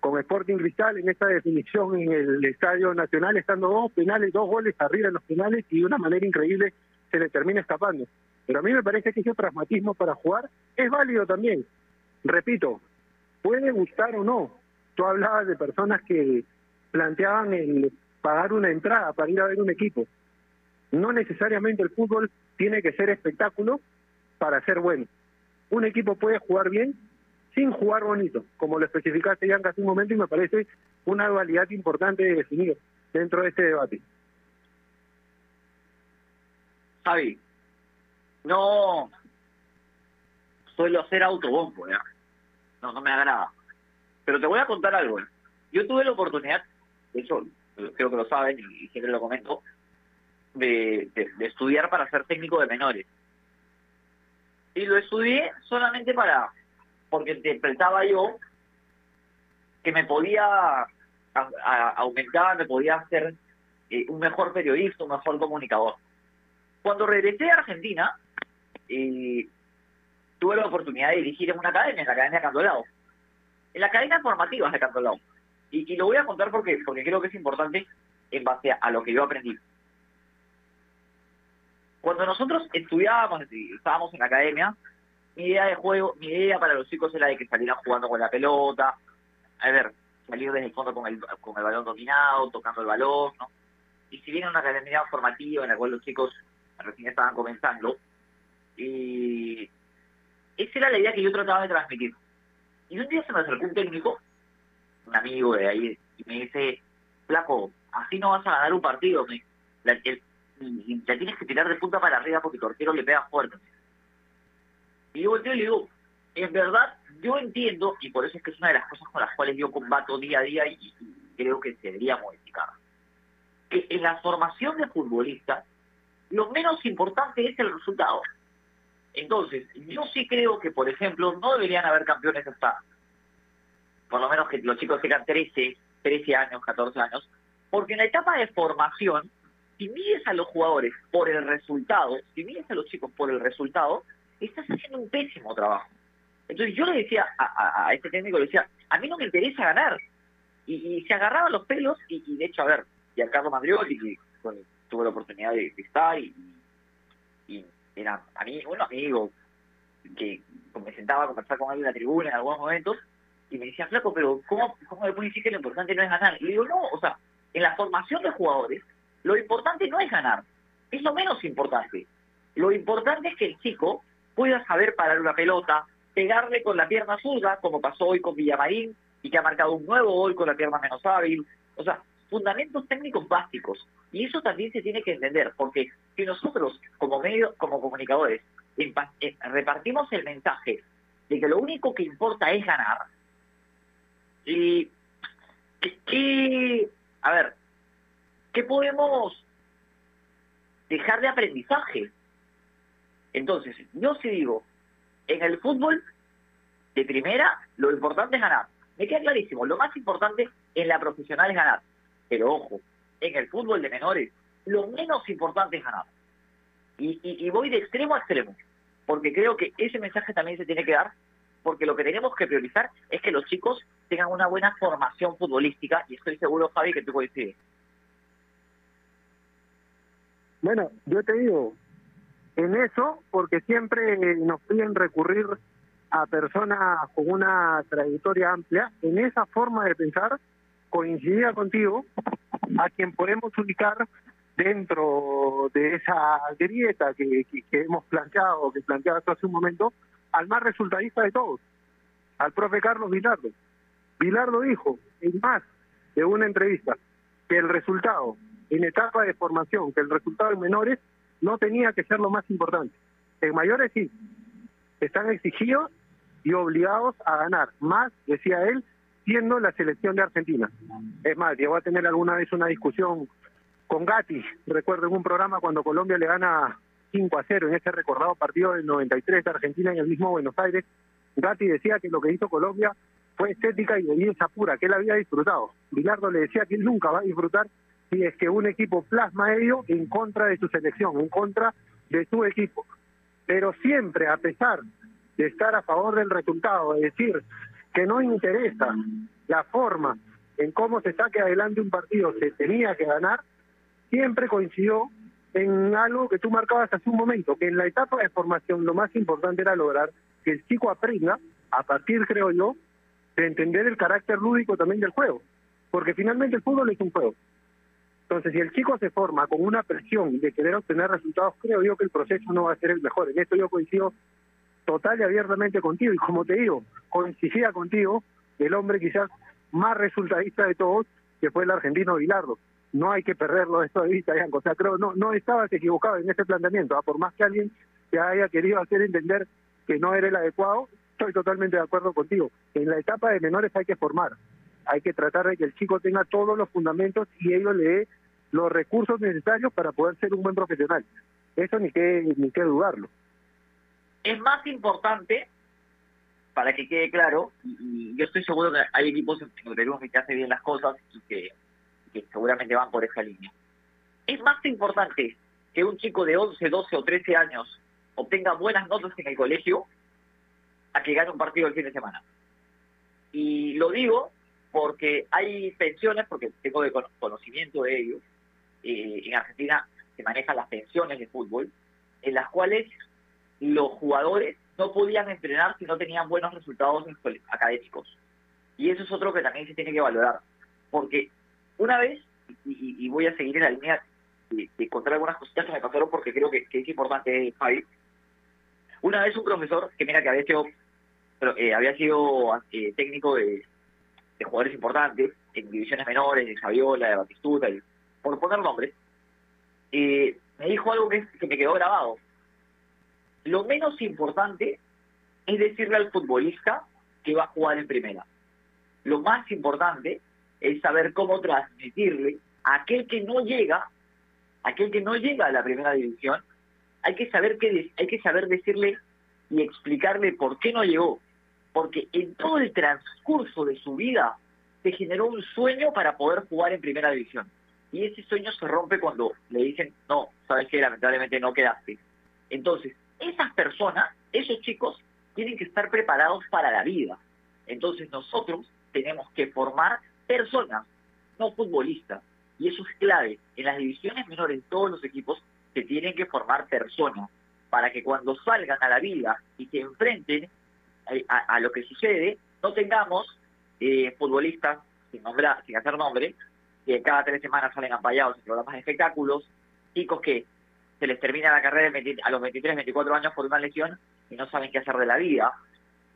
S6: con Sporting Cristal en esta definición en el Estadio Nacional, estando dos penales, dos goles arriba en los penales y de una manera increíble se le termina escapando. Pero a mí me parece que ese pragmatismo para jugar es válido también. Repito, puede gustar o no. Tú hablabas de personas que planteaban el pagar una entrada para ir a ver un equipo. No necesariamente el fútbol tiene que ser espectáculo para ser bueno. Un equipo puede jugar bien sin jugar bonito, como lo especificaste ya hace un momento y me parece una dualidad importante de definir dentro de este debate.
S7: Javi, no suelo hacer autobombo, ¿ya? No, no me agrada. Pero te voy a contar algo. ¿eh? Yo tuve la oportunidad, de hecho, creo que lo saben y siempre lo comento, de, de, estudiar para ser técnico de menores. Y lo estudié solamente para, porque interpretaba yo que me podía aumentar, me podía hacer eh, un mejor periodista, un mejor comunicador. Cuando regresé a Argentina, y tuve la oportunidad de dirigir en una academia, en la Academia Cantolao. En la academia formativa de Cantolao. Y, y lo voy a contar porque, porque creo que es importante en base a, lo que yo aprendí. Cuando nosotros estudiábamos, estábamos en la academia, mi idea de juego, mi idea para los chicos era de que salieran jugando con la pelota, a ver, salir desde el fondo con el, con el balón dominado, tocando el balón, ¿no? Y si bien una academia formativa en la cual los chicos recién estaban comenzando, y esa era la idea que yo trataba de transmitir. Y un día se me acercó un técnico, un amigo de ahí, y me dice, flaco, así no vas a ganar un partido, me, la, tienes que tirar de punta para arriba porque tu arquero le pega fuerte. Y yo volteo y le digo, en verdad, yo entiendo, y por eso es que es una de las cosas con las cuales yo combato día a día y, creo que se debería modificar, que en la formación de futbolistas, lo menos importante es el resultado. Entonces, yo sí creo que, por ejemplo, no deberían haber campeones hasta, por lo menos que los chicos tengan 13, 13 años, 14 años, porque en la etapa de formación, si mides a los jugadores por el resultado, si mides a los chicos por el resultado, estás haciendo un pésimo trabajo. Entonces yo le decía a, este técnico, le decía, a mí no me interesa ganar. Y, se agarraba los pelos y, de hecho, a ver, y a Carlos Mandrioli, que tuve la oportunidad de, estar y, y era a mí un amigo que me sentaba a conversar con él en la tribuna en algunos momentos y me decía, flaco, pero ¿cómo, cómo le puedes decir que lo importante no es ganar? Y digo, no, o sea, en la formación de jugadores, lo importante no es ganar, es lo menos importante. Lo importante es que el chico pueda saber parar una pelota, pegarle con la pierna zurda, como pasó hoy con Villamarín, y que ha marcado un nuevo gol con la pierna menos hábil. O sea, fundamentos técnicos básicos. Y eso también se tiene que entender, porque si nosotros, como medio, como comunicadores, eh, repartimos el mensaje de que lo único que importa es ganar, y ¿qué, a ver, ¿qué podemos dejar de aprendizaje? Entonces, yo sí digo, en el fútbol de primera, lo importante es ganar. Me queda clarísimo, lo más importante en la profesional es ganar. Pero ojo, en el fútbol de menores, lo menos importante es ganar. Y, voy de extremo a extremo, porque creo que ese mensaje también se tiene que dar, porque lo que tenemos que priorizar es que los chicos tengan una buena formación futbolística, y estoy seguro, Javi, que tú coincides.
S6: Bueno, yo te digo, en eso, porque siempre nos piden recurrir a personas con una trayectoria amplia, en esa forma de pensar, coincidía contigo, a quien podemos ubicar dentro de esa grieta que, hemos planteado, que planteaba hace un momento, al más resultadista de todos, al profe Carlos Vilardo. Vilardo dijo, en más de una entrevista, que el resultado en etapa de formación, que el resultado en menores no tenía que ser lo más importante. En mayores sí, están exigidos y obligados a ganar más, decía él, siendo la selección de Argentina. Es más, llegó a tener alguna vez una discusión con Gatti, recuerdo en un programa cuando Colombia le gana 5 a 0 en ese recordado partido del 93 de Argentina en el mismo Buenos Aires, Gatti decía que lo que hizo Colombia fue estética y belleza pura, que él había disfrutado. Bilardo le decía que él nunca va a disfrutar si es que un equipo plasma ello en contra de su selección, en contra de su equipo. Pero siempre, a pesar de estar a favor del resultado, es decir, que no interesa la forma en cómo se saque adelante un partido, se tenía que ganar, siempre coincidió en algo que tú marcabas hace un momento, que en la etapa de formación lo más importante era lograr que el chico aprenda, a partir, creo yo, de entender el carácter lúdico también del juego, porque finalmente el fútbol es un juego. Entonces, si el chico se forma con una presión de querer obtener resultados, creo yo que el proceso no va a ser el mejor. En esto yo coincido total y abiertamente contigo. Y como te digo, coincidía contigo, el hombre quizás más resultadista de todos, que fue el argentino Bilardo. No hay que perderlo esto de vista, Yanko. O sea, creo no no estabas equivocado en ese planteamiento. ¿ah? Por más que alguien te haya querido hacer entender que no era el adecuado, estoy totalmente de acuerdo contigo. En la etapa de menores hay que formar. Hay que tratar de que el chico tenga todos los fundamentos y ello le dé los recursos necesarios para poder ser un buen profesional. Eso ni que ni que dudarlo.
S7: Es más importante, para que quede claro, y, yo estoy seguro que hay equipos en Perú que hacen bien las cosas y que, seguramente van por esa línea. Es más importante que un chico de 11, 12 o 13 años obtenga buenas notas en el colegio a que gane un partido el fin de semana. Y lo digo porque hay pensiones, porque tengo de conocimiento de ello, eh, en Argentina se manejan las pensiones de fútbol, en las cuales los jugadores no podían entrenar si no tenían buenos resultados académicos. Y eso es otro que también se tiene que valorar. Porque una vez, y, voy a seguir en la línea de, contar algunas cositas que me pasaron porque creo que, es importante, Javi. Una vez un profesor, que mira que había sido, eh, había sido eh, técnico de, jugadores importantes en divisiones menores, de Javiola, de Batistuta, por poner nombres, eh, me dijo algo que, que me quedó grabado. Lo menos importante es decirle al futbolista que va a jugar en primera. Lo más importante es saber cómo transmitirle a aquel que no llega, aquel que no llega a la primera división, hay que saber que hay que saber decirle y explicarle por qué no llegó, porque en todo el transcurso de su vida se generó un sueño para poder jugar en primera división. Y ese sueño se rompe cuando le dicen, no, sabes que lamentablemente no quedaste. Entonces, esas personas, esos chicos, tienen que estar preparados para la vida. Entonces nosotros tenemos que formar personas, no futbolistas. Y eso es clave. En las divisiones menores, en todos los equipos, se tienen que formar personas para que cuando salgan a la vida y se enfrenten a, lo que sucede, no tengamos eh, futbolistas, sin, nombrar, sin hacer nombre, que cada tres semanas salen ampallados en programas de espectáculos, chicos que se les termina la carrera a los 23, 24 años por una lesión y no saben qué hacer de la vida.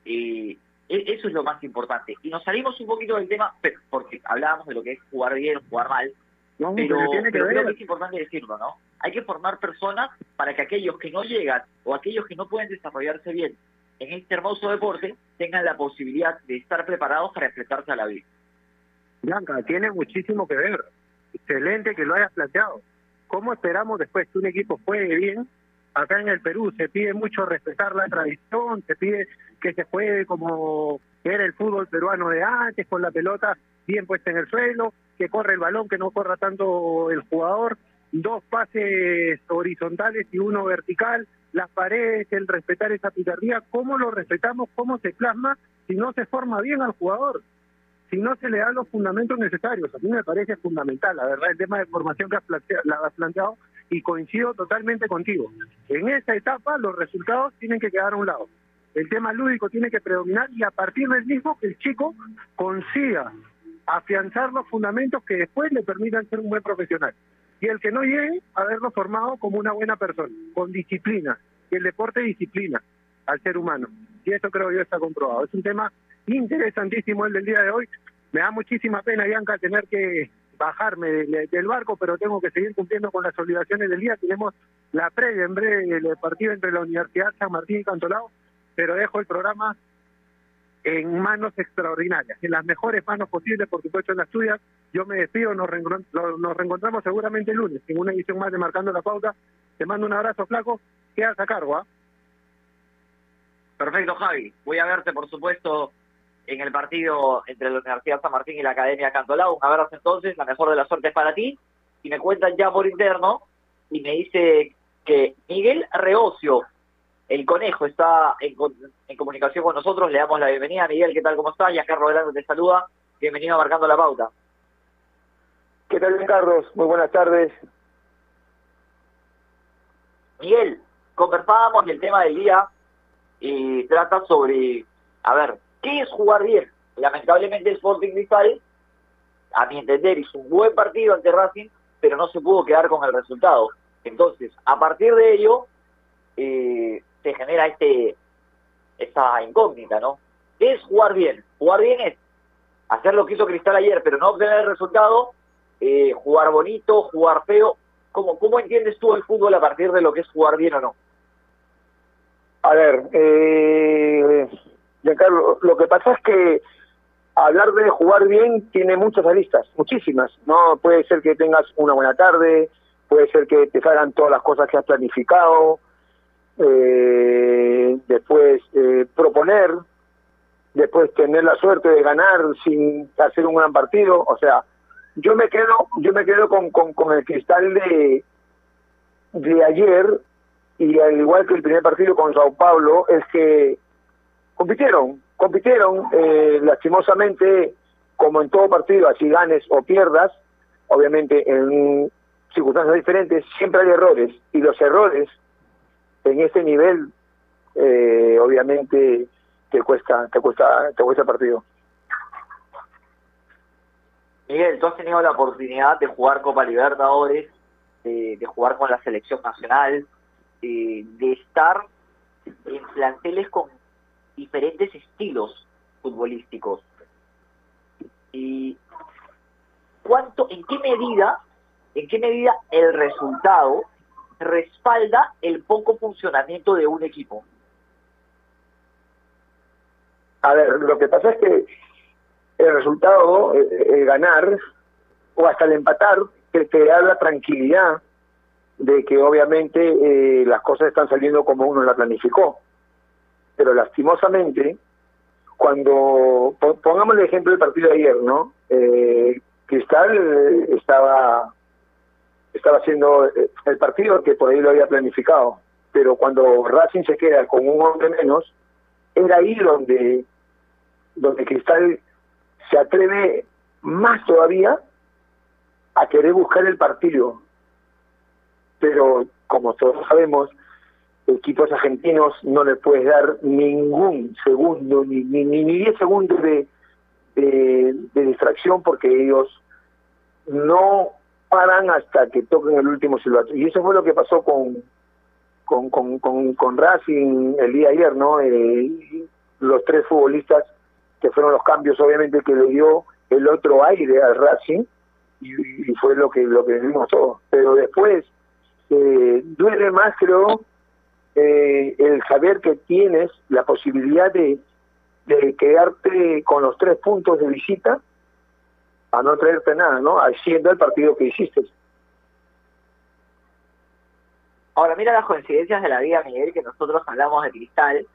S7: y e, eso es lo más importante. Y nos salimos un poquito del tema porque hablábamos de lo que es jugar bien, jugar mal, pero, creo que es importante decirlo, ¿no? Hay que formar personas para que aquellos que no llegan o aquellos que no pueden desarrollarse bien en este hermoso deporte tengan la posibilidad de estar preparados para enfrentarse a la vida.
S6: Blanca, tiene muchísimo que ver. Excelente que lo hayas planteado. ¿Cómo esperamos después que un equipo juegue bien? Acá en el Perú se pide mucho respetar la tradición, se pide que se juegue como era el fútbol peruano de antes, con la pelota bien puesta en el suelo, que corre el balón, que no corra tanto el jugador, dos pases horizontales y uno vertical, las paredes, el respetar esa picardía, ¿cómo lo respetamos? ¿Cómo se plasma si no se forma bien al jugador? Si no se le dan los fundamentos necesarios. A mí me parece fundamental, la verdad, el tema de formación que has planteado, y coincido totalmente contigo. En esta etapa los resultados tienen que quedar a un lado. El tema lúdico tiene que predominar y a partir del mismo que el chico consiga afianzar los fundamentos que después le permitan ser un buen profesional. Y el que no llegue, haberlo formado como una buena persona, con disciplina. El deporte disciplina al ser humano. Y eso creo yo está comprobado. Es un tema interesantísimo el del día de hoy. Me da muchísima pena, Bianca, tener que bajarme del barco, pero tengo que seguir cumpliendo con las obligaciones del día. Tenemos la previa en breve del partido entre la Universidad San Martín y Cantolao, pero dejo el programa en manos extraordinarias, en las mejores manos posibles, por supuesto, en las tuyas. Yo me despido, nos, nos reencontramos seguramente el lunes en una edición más de Marcando la Pauta. Te mando un abrazo, flaco. Quedas a cargo, ¿ah?
S7: Perfecto, Javi. Voy a verte, por supuesto, en el partido entre la Universidad San Martín y la Academia Cantolao. Un abrazo entonces, la mejor de las suertes para ti. Y me cuentan ya por interno y me dice que Miguel Reocio, el conejo, está en, comunicación con nosotros. Le damos la bienvenida. Miguel, ¿qué tal? ¿Cómo estás? Ya Carlos Velando te saluda. Bienvenido a Marcando la Pauta.
S12: ¿Qué tal, Carlos? Muy buenas tardes.
S7: Miguel, conversábamos el tema del día y trata sobre, a ver, ¿Qué es jugar bien? Lamentablemente Sporting Cristal, a mi entender, hizo un buen partido ante Racing, pero no se pudo quedar con el resultado. Entonces, a partir de ello, eh, se genera este esta incógnita, ¿no? ¿Qué es jugar bien? Jugar bien es hacer lo que hizo Cristal ayer, pero no obtener el resultado, eh, jugar bonito, jugar feo. ¿Cómo, ¿Cómo entiendes tú el fútbol a partir de lo que es jugar bien o no?
S12: A ver, eh, Lo que pasa es que hablar de jugar bien tiene muchas aristas, muchísimas. No puede ser que tengas una buena tarde, puede ser que te salgan todas las cosas que has planificado, eh, después eh, proponer, después tener la suerte de ganar sin hacer un gran partido, o sea, yo me quedo, yo me quedo con, con, con el cristal de de ayer y al igual que el primer partido con Sao Paulo es que compitieron, compitieron eh, lastimosamente como en todo partido, así ganes o pierdas, obviamente en circunstancias diferentes siempre hay errores y los errores en ese nivel eh, obviamente te cuesta te cuesta te cuesta partido.
S7: Miguel, tú has tenido la oportunidad de jugar Copa Libertadores, de, jugar con la selección nacional, de, de estar en planteles con diferentes estilos futbolísticos. Y cuánto, en qué medida, en qué medida el resultado respalda el poco funcionamiento de un equipo.
S12: A ver, lo que pasa es que el resultado, eh, el ganar o hasta el empatar, te, te da la tranquilidad de que obviamente eh, las cosas están saliendo como uno la planificó. Pero lastimosamente, cuando pongamos el ejemplo del partido de ayer, ¿no? Eh, Cristal eh, estaba estaba haciendo eh, el partido que por ahí lo había planificado, pero cuando Racing se queda con un hombre menos, era ahí donde donde Cristal se atreve más todavía a querer buscar el partido. Pero como todos sabemos, equipos argentinos no le puedes dar ningún segundo, ni ni, ni, ni diez segundos de, de, distracción porque ellos no paran hasta que toquen el último silbato. Y eso fue lo que pasó con con, con, con, con Racing el día ayer, ¿no? Eh, los tres futbolistas que fueron los cambios obviamente que le dio el otro aire al Racing y, y fue lo que lo que vimos todos pero después eh, duele más creo eh, el saber que tienes la posibilidad de, quedarte con los tres puntos de visita a no traerte nada, ¿no? Haciendo el partido que hiciste.
S7: Ahora, mira las coincidencias de la vida, Miguel, que nosotros hablamos de Cristal,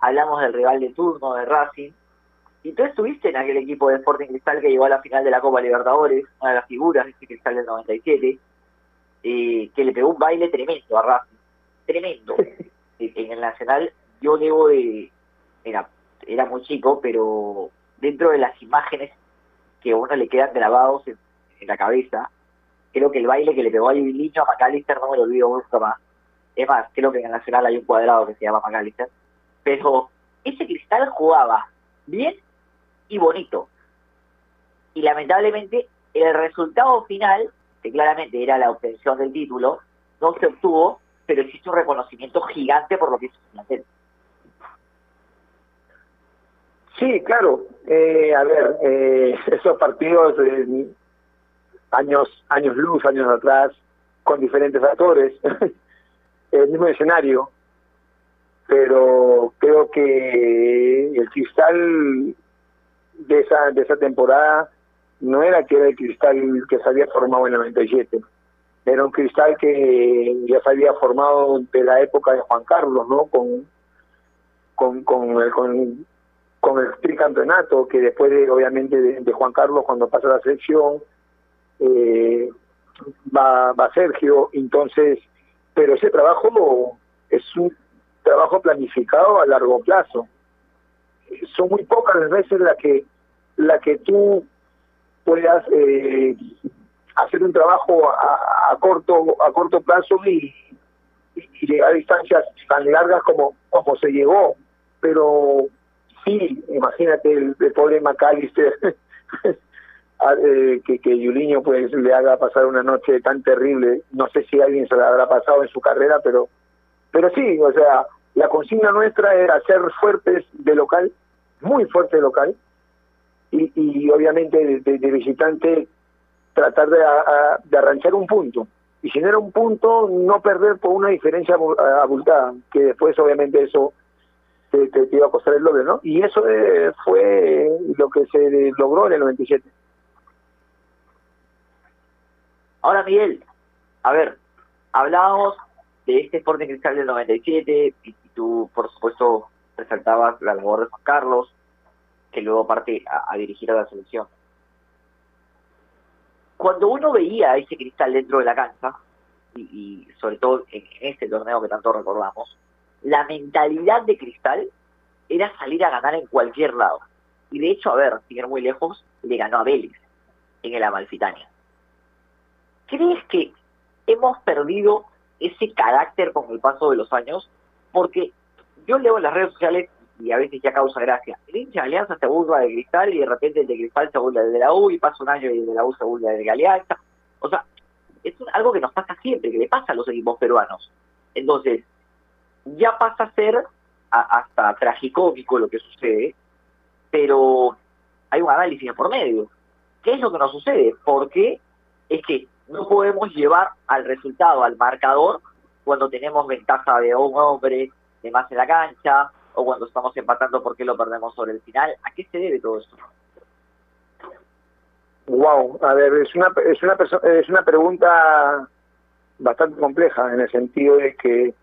S7: hablamos del rival de turno, de Racing, y tú estuviste en aquel equipo de Sporting Cristal que llegó a la final de la Copa Libertadores, una de las figuras de este Cristal del 97, eh, que le pegó un baile tremendo a Racing, tremendo. en el Nacional yo debo de... Era, era muy chico, pero dentro de las imágenes que a uno le quedan grabados en, la cabeza, creo que el baile que le pegó a Liño a McAllister no me lo olvido nunca más. Es más, creo que en el Nacional hay un cuadrado que se llama McAllister. Pero ese cristal jugaba bien y bonito. Y lamentablemente el resultado final, que claramente era la obtención del título, no se obtuvo, pero existe un reconocimiento gigante por lo que hizo el
S12: Sí, claro. Eh, a ver, eh, esos partidos, años, años luz, años atrás, con diferentes actores, el mismo escenario, pero creo que el cristal de esa de esa temporada no era que era el cristal que se había formado en el 97 era un cristal que ya se había formado de la época de Juan Carlos no con con con el, con, con el tricampeonato que después de obviamente de, Juan Carlos cuando pasa la selección eh, va va Sergio. Entonces pero ese trabajo es un trabajo planificado a largo plazo. Son muy pocas las veces la que la que tú puedas eh, hacer un trabajo a, a, corto a corto plazo y, llegar a distancias tan largas como como se llegó pero sí imagínate el, el pobre McAllister eh, que, que pues le haga pasar una noche tan terrible. No sé si alguien se la habrá pasado en su carrera, pero, pero sí, o sea, la consigna nuestra era ser fuertes de local, muy fuertes de local, y, y obviamente de visitante tratar de, de arrancar un punto. Y si no era un punto, no perder por una diferencia abultada, que después obviamente eso te, te, iba a costar el doble, ¿no? Y eso eh, fue lo que se logró en el 97.
S7: Ahora, Miguel, a ver, hablábamos de este Sporting Cristal del 97 y, tú, por supuesto, resaltabas la labor de Juan Carlos, que luego parte a, dirigir a la selección. Cuando uno veía ese Cristal dentro de la cancha, y, y sobre todo en este torneo que tanto recordamos, la mentalidad de Cristal era salir a ganar en cualquier lado. Y de hecho, a ver, sin ir muy lejos, le ganó a Vélez en el Amalfitania. ¿Crees que hemos perdido ese carácter con el paso de los años? Porque yo leo en las redes sociales y a veces ya causa gracia. El hincha de Alianza se burla de Cristal y de repente el de Cristal se burla de la U y pasa un año y el de la U se burla de Alianza. O sea, es algo que nos pasa siempre, que le pasa a los equipos peruanos. Entonces, ya pasa a ser hasta tragicómico lo que sucede, pero hay un análisis por medio. ¿Qué es lo que nos sucede? Porque es que no podemos llevar al resultado, al marcador, cuando tenemos ventaja de un hombre de más en la cancha, o cuando estamos empatando porque lo perdemos sobre el final. ¿A qué se debe todo esto?
S12: Wow, a ver, es una es una es una pregunta bastante compleja en el sentido de que,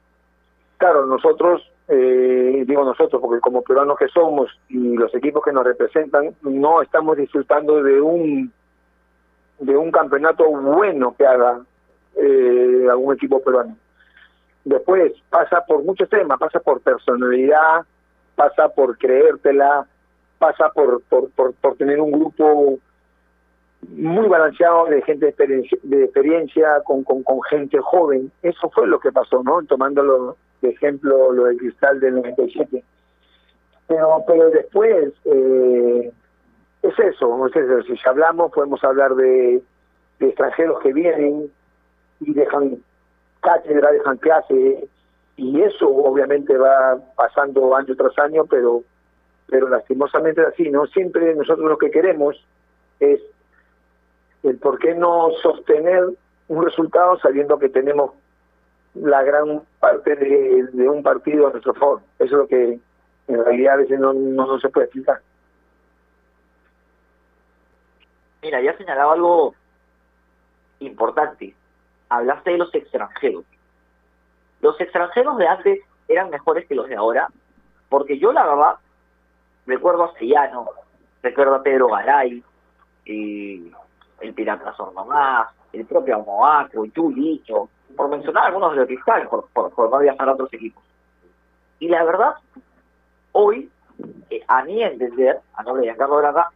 S12: claro, nosotros, eh, digo nosotros, porque como peruanos que somos y los equipos que nos representan, no estamos disfrutando de un de un campeonato bueno que haga eh, algún equipo peruano. Después pasa por muchos temas, pasa por personalidad, pasa por creértela, pasa por, por, por, tener un grupo muy balanceado de gente de experiencia, de con, con, gente joven. Eso fue lo que pasó, ¿no? Tomándolo de ejemplo lo del cristal del 97. Pero, pero después, eh, es eso, es eso. Si hablamos, podemos hablar de, extranjeros que vienen y dejan cátedra, dejan clase, y eso obviamente va pasando año tras año, pero pero lastimosamente es así, ¿no? Siempre nosotros lo que queremos es el por qué no sostener un resultado sabiendo que tenemos la gran parte de, un partido a nuestro favor. Eso es lo que en realidad a veces no, no, no se puede explicar.
S7: Mira, ya señalado algo importante. Hablaste de los extranjeros. Los extranjeros de antes eran mejores que los de ahora, porque yo la verdad recuerdo a Sellano, recuerdo a Pedro Garay, eh, el Pirata Sornomás, el propio Moaco, y Licho, por mencionar algunos de los cristales, por, por, por no viajar a otros equipos. Y la verdad, hoy, eh, a mi entender, a nombre de Giancarlo Braga,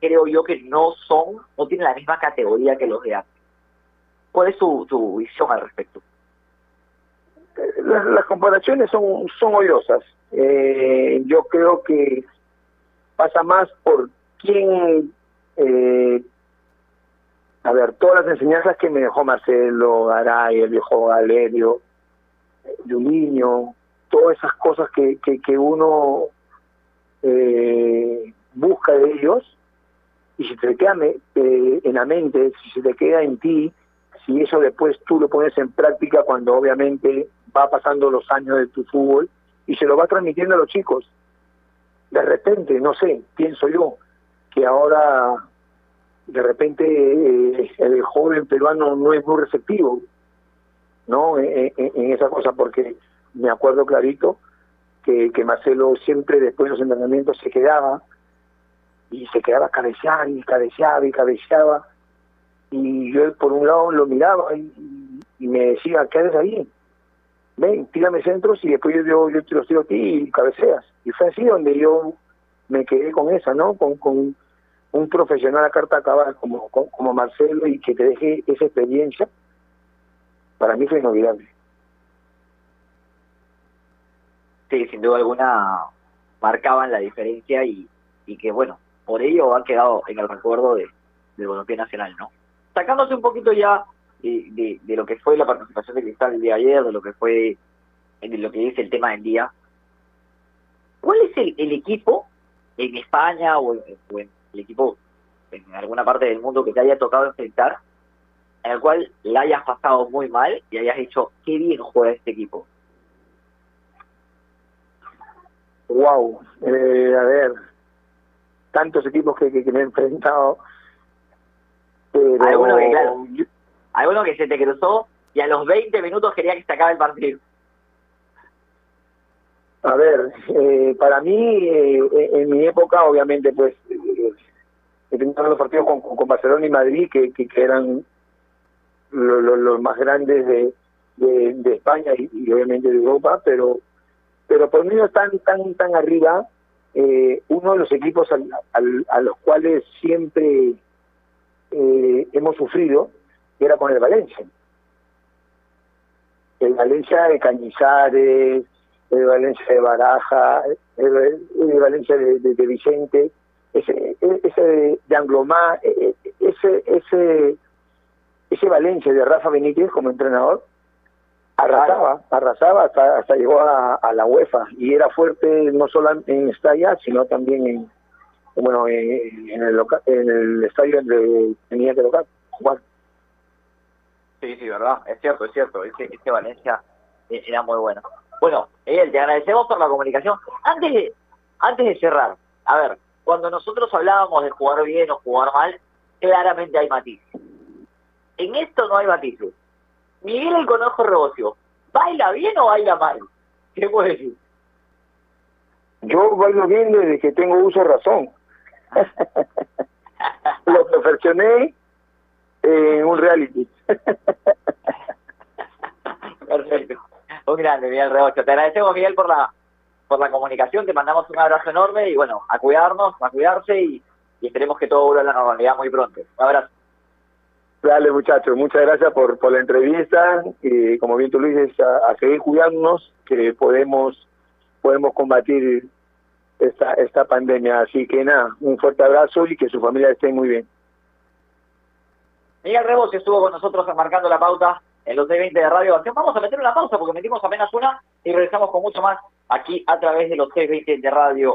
S7: creo yo que no son, no tienen la misma categoría que los de antes. ¿Cuál es tu, tu visión al respecto?
S12: Las, comparaciones son, son odiosas. Eh, yo creo que pasa más por quién, eh, a ver, todas las enseñanzas que me dejó Marcelo, Garay, el viejo Galerio, niño todas esas cosas que, que, que uno eh, busca de ellos, y si te queda eh, en la mente, si se te queda en ti, si eso después tú lo pones en práctica cuando obviamente va pasando los años de tu fútbol y se lo va transmitiendo a los chicos. De repente, no sé, pienso yo, que ahora de repente eh, el joven peruano no es muy receptivo, ¿no? En, esa cosa, porque me acuerdo clarito que, que Marcelo siempre después de los entrenamientos se quedaba y se quedaba cabecear y cabeceaba y cabeceaba y yo por un lado lo miraba y, me decía, ¿qué haces ahí? Ven, tírame centros y después yo, yo te los tiro a ti y cabeceas. Y fue así donde yo me quedé con esa, ¿no? Con, con un profesional a carta acabada como, como Marcelo y que te deje esa experiencia, para mí fue inolvidable.
S7: Sí, sin duda alguna marcaban la diferencia y, y que bueno, por ello han quedado en el recuerdo de, del nacional, ¿no? Sacándose un poquito ya de, de, lo que fue la participación de Cristal el día de ayer, de lo que fue, de lo que dice el tema del día, ¿cuál es el, el equipo en España o, en el equipo en alguna parte del mundo que te haya tocado enfrentar, en el cual la hayas pasado muy mal y hayas dicho, qué bien juega este equipo?
S12: Wow, eh, a ver, tantos equipos que, que, me he enfrentado. Pero...
S7: Hay uno que, claro, hay uno que se te cruzó y a los 20 minutos quería que se acabe el partido.
S12: A ver, eh, para mí, eh, en mi época, obviamente, pues, eh, he tenido los partidos con, con, Barcelona y Madrid, que, que, eran los más grandes de, de, España y, obviamente de Europa, pero pero por mí no están tan tan arriba eh, uno de los equipos a los cuales siempre eh, hemos sufrido era con el Valencia. El Valencia de Cañizares, el Valencia de Baraja, el, Valencia de, Vicente, ese, ese de Anglomá, e, e, ese, ese, ese Valencia de Rafa Benítez como entrenador, arrasaba, arrasaba hasta, hasta llegó a, la UEFA y era fuerte no solo en Estalla, sino también en bueno en, el en el estadio donde tenía que tocar jugar.
S7: Sí, sí, verdad, es cierto, es cierto, es que, Valencia e, era muy bueno. Bueno, Miguel, te agradecemos por la comunicación. Antes de, antes de cerrar, a ver, cuando nosotros hablábamos de jugar bien o jugar mal, claramente hay matices. En esto no hay matices Miguel el Conejo Rebocio, ¿baila bien o baila mal? ¿Qué puedes decir?
S12: Yo bailo bien desde que tengo uso de razón. Lo perfeccioné en un reality.
S7: Perfecto. Un grande, Miguel Rebocio. Te agradecemos, Miguel, por la por la comunicación. Te mandamos un abrazo enorme y, bueno, a cuidarnos, a cuidarse y, y esperemos que todo vuelva a la normalidad muy pronto. Un abrazo.
S12: Dale, muchachos, muchas gracias por, por la entrevista y como bien tú lo dices, a, seguir cuidándonos, que podemos podemos combatir esta esta pandemia. Así que nada, un fuerte abrazo y que su familia esté muy bien.
S7: Miguel Rebos estuvo con nosotros marcando la pauta en los D20 de Radio Vamos a meter una pausa porque metimos apenas una y regresamos con mucho más aquí a través de los D20 de Radio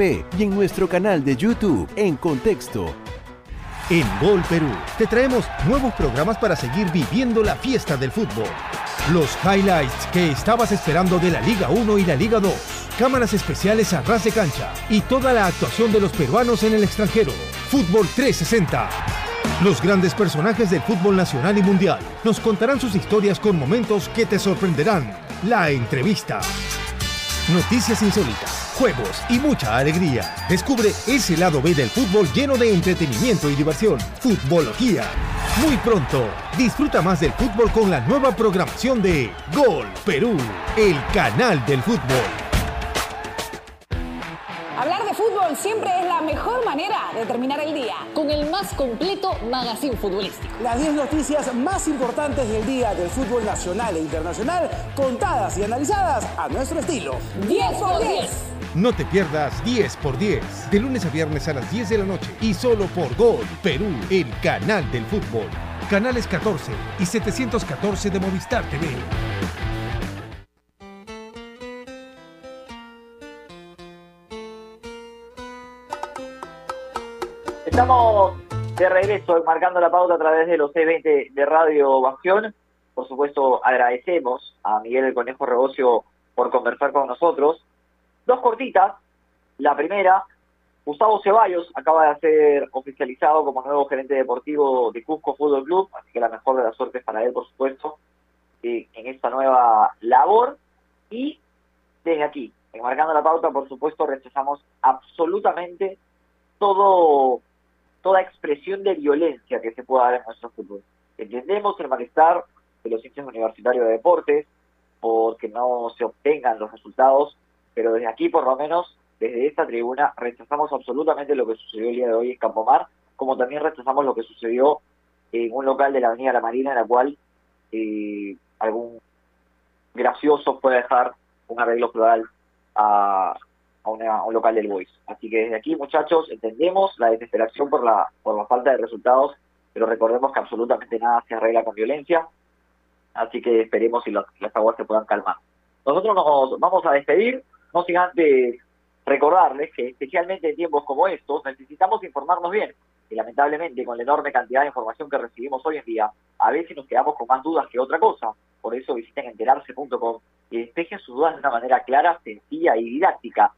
S8: y en nuestro canal de YouTube en Contexto.
S9: En Gol Perú te traemos nuevos programas para seguir viviendo la fiesta del fútbol. Los highlights que estabas esperando de la Liga 1 y la Liga 2. Cámaras especiales a ras de cancha y toda la actuación de los peruanos en el extranjero. Fútbol 360. Los grandes personajes del fútbol nacional y mundial nos contarán sus historias con momentos que te sorprenderán. La entrevista. Noticias insólitas juegos y mucha alegría. Descubre ese lado B del fútbol lleno de entretenimiento y diversión. Futbología. Muy pronto, disfruta más del fútbol con la nueva programación de Gol Perú, el canal del fútbol.
S10: Hablar de fútbol siempre es mejor manera de terminar el día, con el más completo magazine futbolístico.
S11: Las 10 noticias más importantes del día del fútbol nacional e internacional, contadas y analizadas a nuestro estilo.
S10: 10 por 10.
S9: No te pierdas 10 por 10 de lunes a viernes a las 10 de la noche y solo por Gol Perú, el canal del fútbol. Canales 14 y 714 de Movistar TV.
S7: Estamos de regreso marcando la pauta a través de los C20 de Radio Ovación. Por supuesto, agradecemos a Miguel el Conejo Regocio por conversar con nosotros. Dos cortitas. La primera, Gustavo Ceballos acaba de ser oficializado como nuevo gerente deportivo de Cusco Fútbol Club, así que la mejor de las suertes para él, por supuesto, en esta nueva labor. Y desde aquí, enmarcando la pauta, por supuesto, rechazamos absolutamente todo toda expresión de violencia que se pueda dar en nuestro fútbol. Entendemos el malestar de los hinchas universitarios de deportes porque no se obtengan los resultados, pero desde aquí, por lo menos, desde esta tribuna, rechazamos absolutamente lo que sucedió el día de hoy en Campomar, como también rechazamos lo que sucedió en un local de la Avenida La Marina, en la cual eh, algún gracioso puede dejar un arreglo floral a, a, un local del Boys. Así que desde aquí, muchachos, entendemos la desesperación por la, por la falta de resultados, pero recordemos que absolutamente nada se arregla con violencia, así que esperemos si las aguas se puedan calmar. Nosotros nos vamos a despedir, no sin antes recordarles que especialmente en tiempos como estos necesitamos informarnos bien y lamentablemente con la enorme cantidad de información que recibimos hoy en día, a veces nos quedamos con más dudas que otra cosa. Por eso visiten enterarse.com y despejen sus dudas de una manera clara, sencilla y didáctica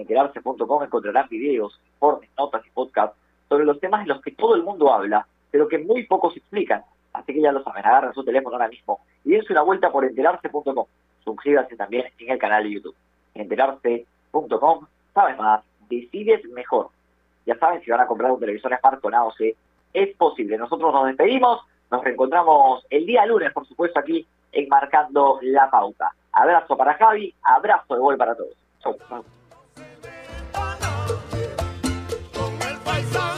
S7: en enterarse.com encontrarán videos, informes, notas y podcasts sobre los temas de los que todo el mundo habla, pero que muy pocos explican. Así que ya lo saben, agarren su teléfono ahora mismo y dense una vuelta por enterarse.com. Suscríbanse también en el canal de YouTube. Enterarse.com, sabes más, decides mejor. Ya saben, si van a comprar un televisor Smart con AOC, es posible. Nosotros nos despedimos, nos reencontramos el día lunes, por supuesto, aquí enmarcando la pauta. Abrazo para Javi, abrazo de gol para todos. Chau. Rise up!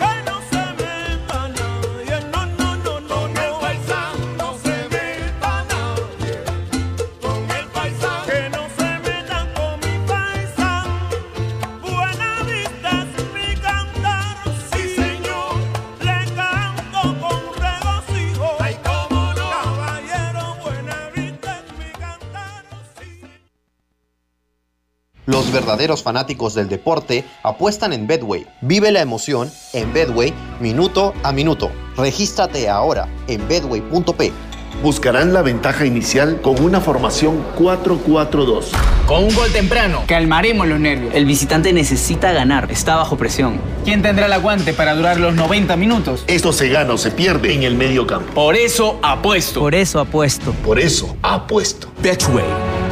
S13: Los verdaderos fanáticos del deporte apuestan en Bedway. Vive la emoción en Bedway minuto a minuto. Regístrate ahora en bedway.p.
S14: Buscarán la ventaja inicial con una formación 4-4-2.
S15: Con un gol temprano, calmaremos los nervios.
S16: El visitante necesita ganar, está bajo presión.
S15: ¿Quién tendrá el aguante para durar los 90 minutos?
S14: Esto se gana o se pierde en el medio campo.
S15: Por eso apuesto.
S16: Por eso apuesto.
S14: Por eso apuesto.
S17: Betway,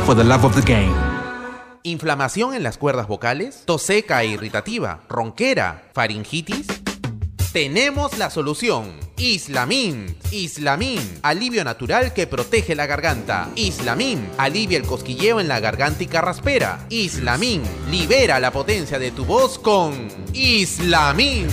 S17: for the love of the game.
S18: ¿Inflamación en las cuerdas vocales? ¿Tos seca e irritativa? ¿Ronquera? ¿Faringitis? Tenemos la solución. Islamin. Islamin. Alivio natural que protege la garganta. Islamin. Alivia el cosquilleo en la garganta y carraspera. Islamin. Libera la potencia de tu voz con Islamin.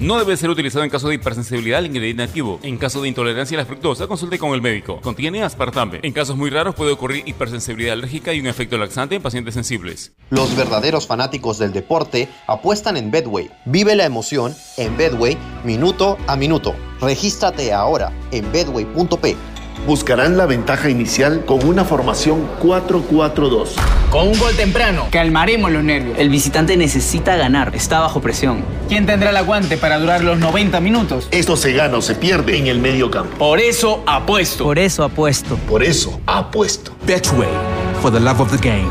S1: No debe ser utilizado en caso de hipersensibilidad al ingrediente activo. En caso de intolerancia a la fructosa, consulte con el médico. Contiene aspartame. En casos muy raros puede ocurrir hipersensibilidad alérgica y un efecto laxante en pacientes sensibles.
S13: Los verdaderos fanáticos del deporte apuestan en Bedway. Vive la emoción en Bedway minuto a minuto. Regístrate ahora en bedway.p.
S14: Buscarán la ventaja inicial con una formación 4-4-2.
S15: Con un gol temprano, calmaremos los nervios.
S16: El visitante necesita ganar, está bajo presión.
S15: ¿Quién tendrá el aguante para durar los 90 minutos?
S14: Esto se gana o se pierde en el medio campo.
S15: Por eso apuesto.
S16: Por eso apuesto.
S14: Por eso apuesto.
S17: Betway, for the love of the game.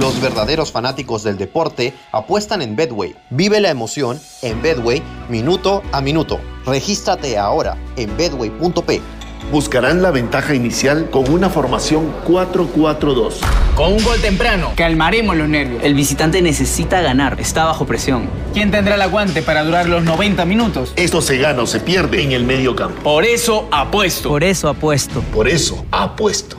S13: Los verdaderos fanáticos del deporte apuestan en Bedway. Vive la emoción en Bedway minuto a minuto. Regístrate ahora en bedway.p.
S14: Buscarán la ventaja inicial con una formación 4-4-2.
S15: Con un gol temprano, calmaremos los nervios.
S16: El visitante necesita ganar, está bajo presión.
S15: ¿Quién tendrá el aguante para durar los 90 minutos?
S14: Esto se gana o se pierde en el medio campo.
S15: Por eso apuesto.
S16: Por eso apuesto.
S14: Por eso apuesto.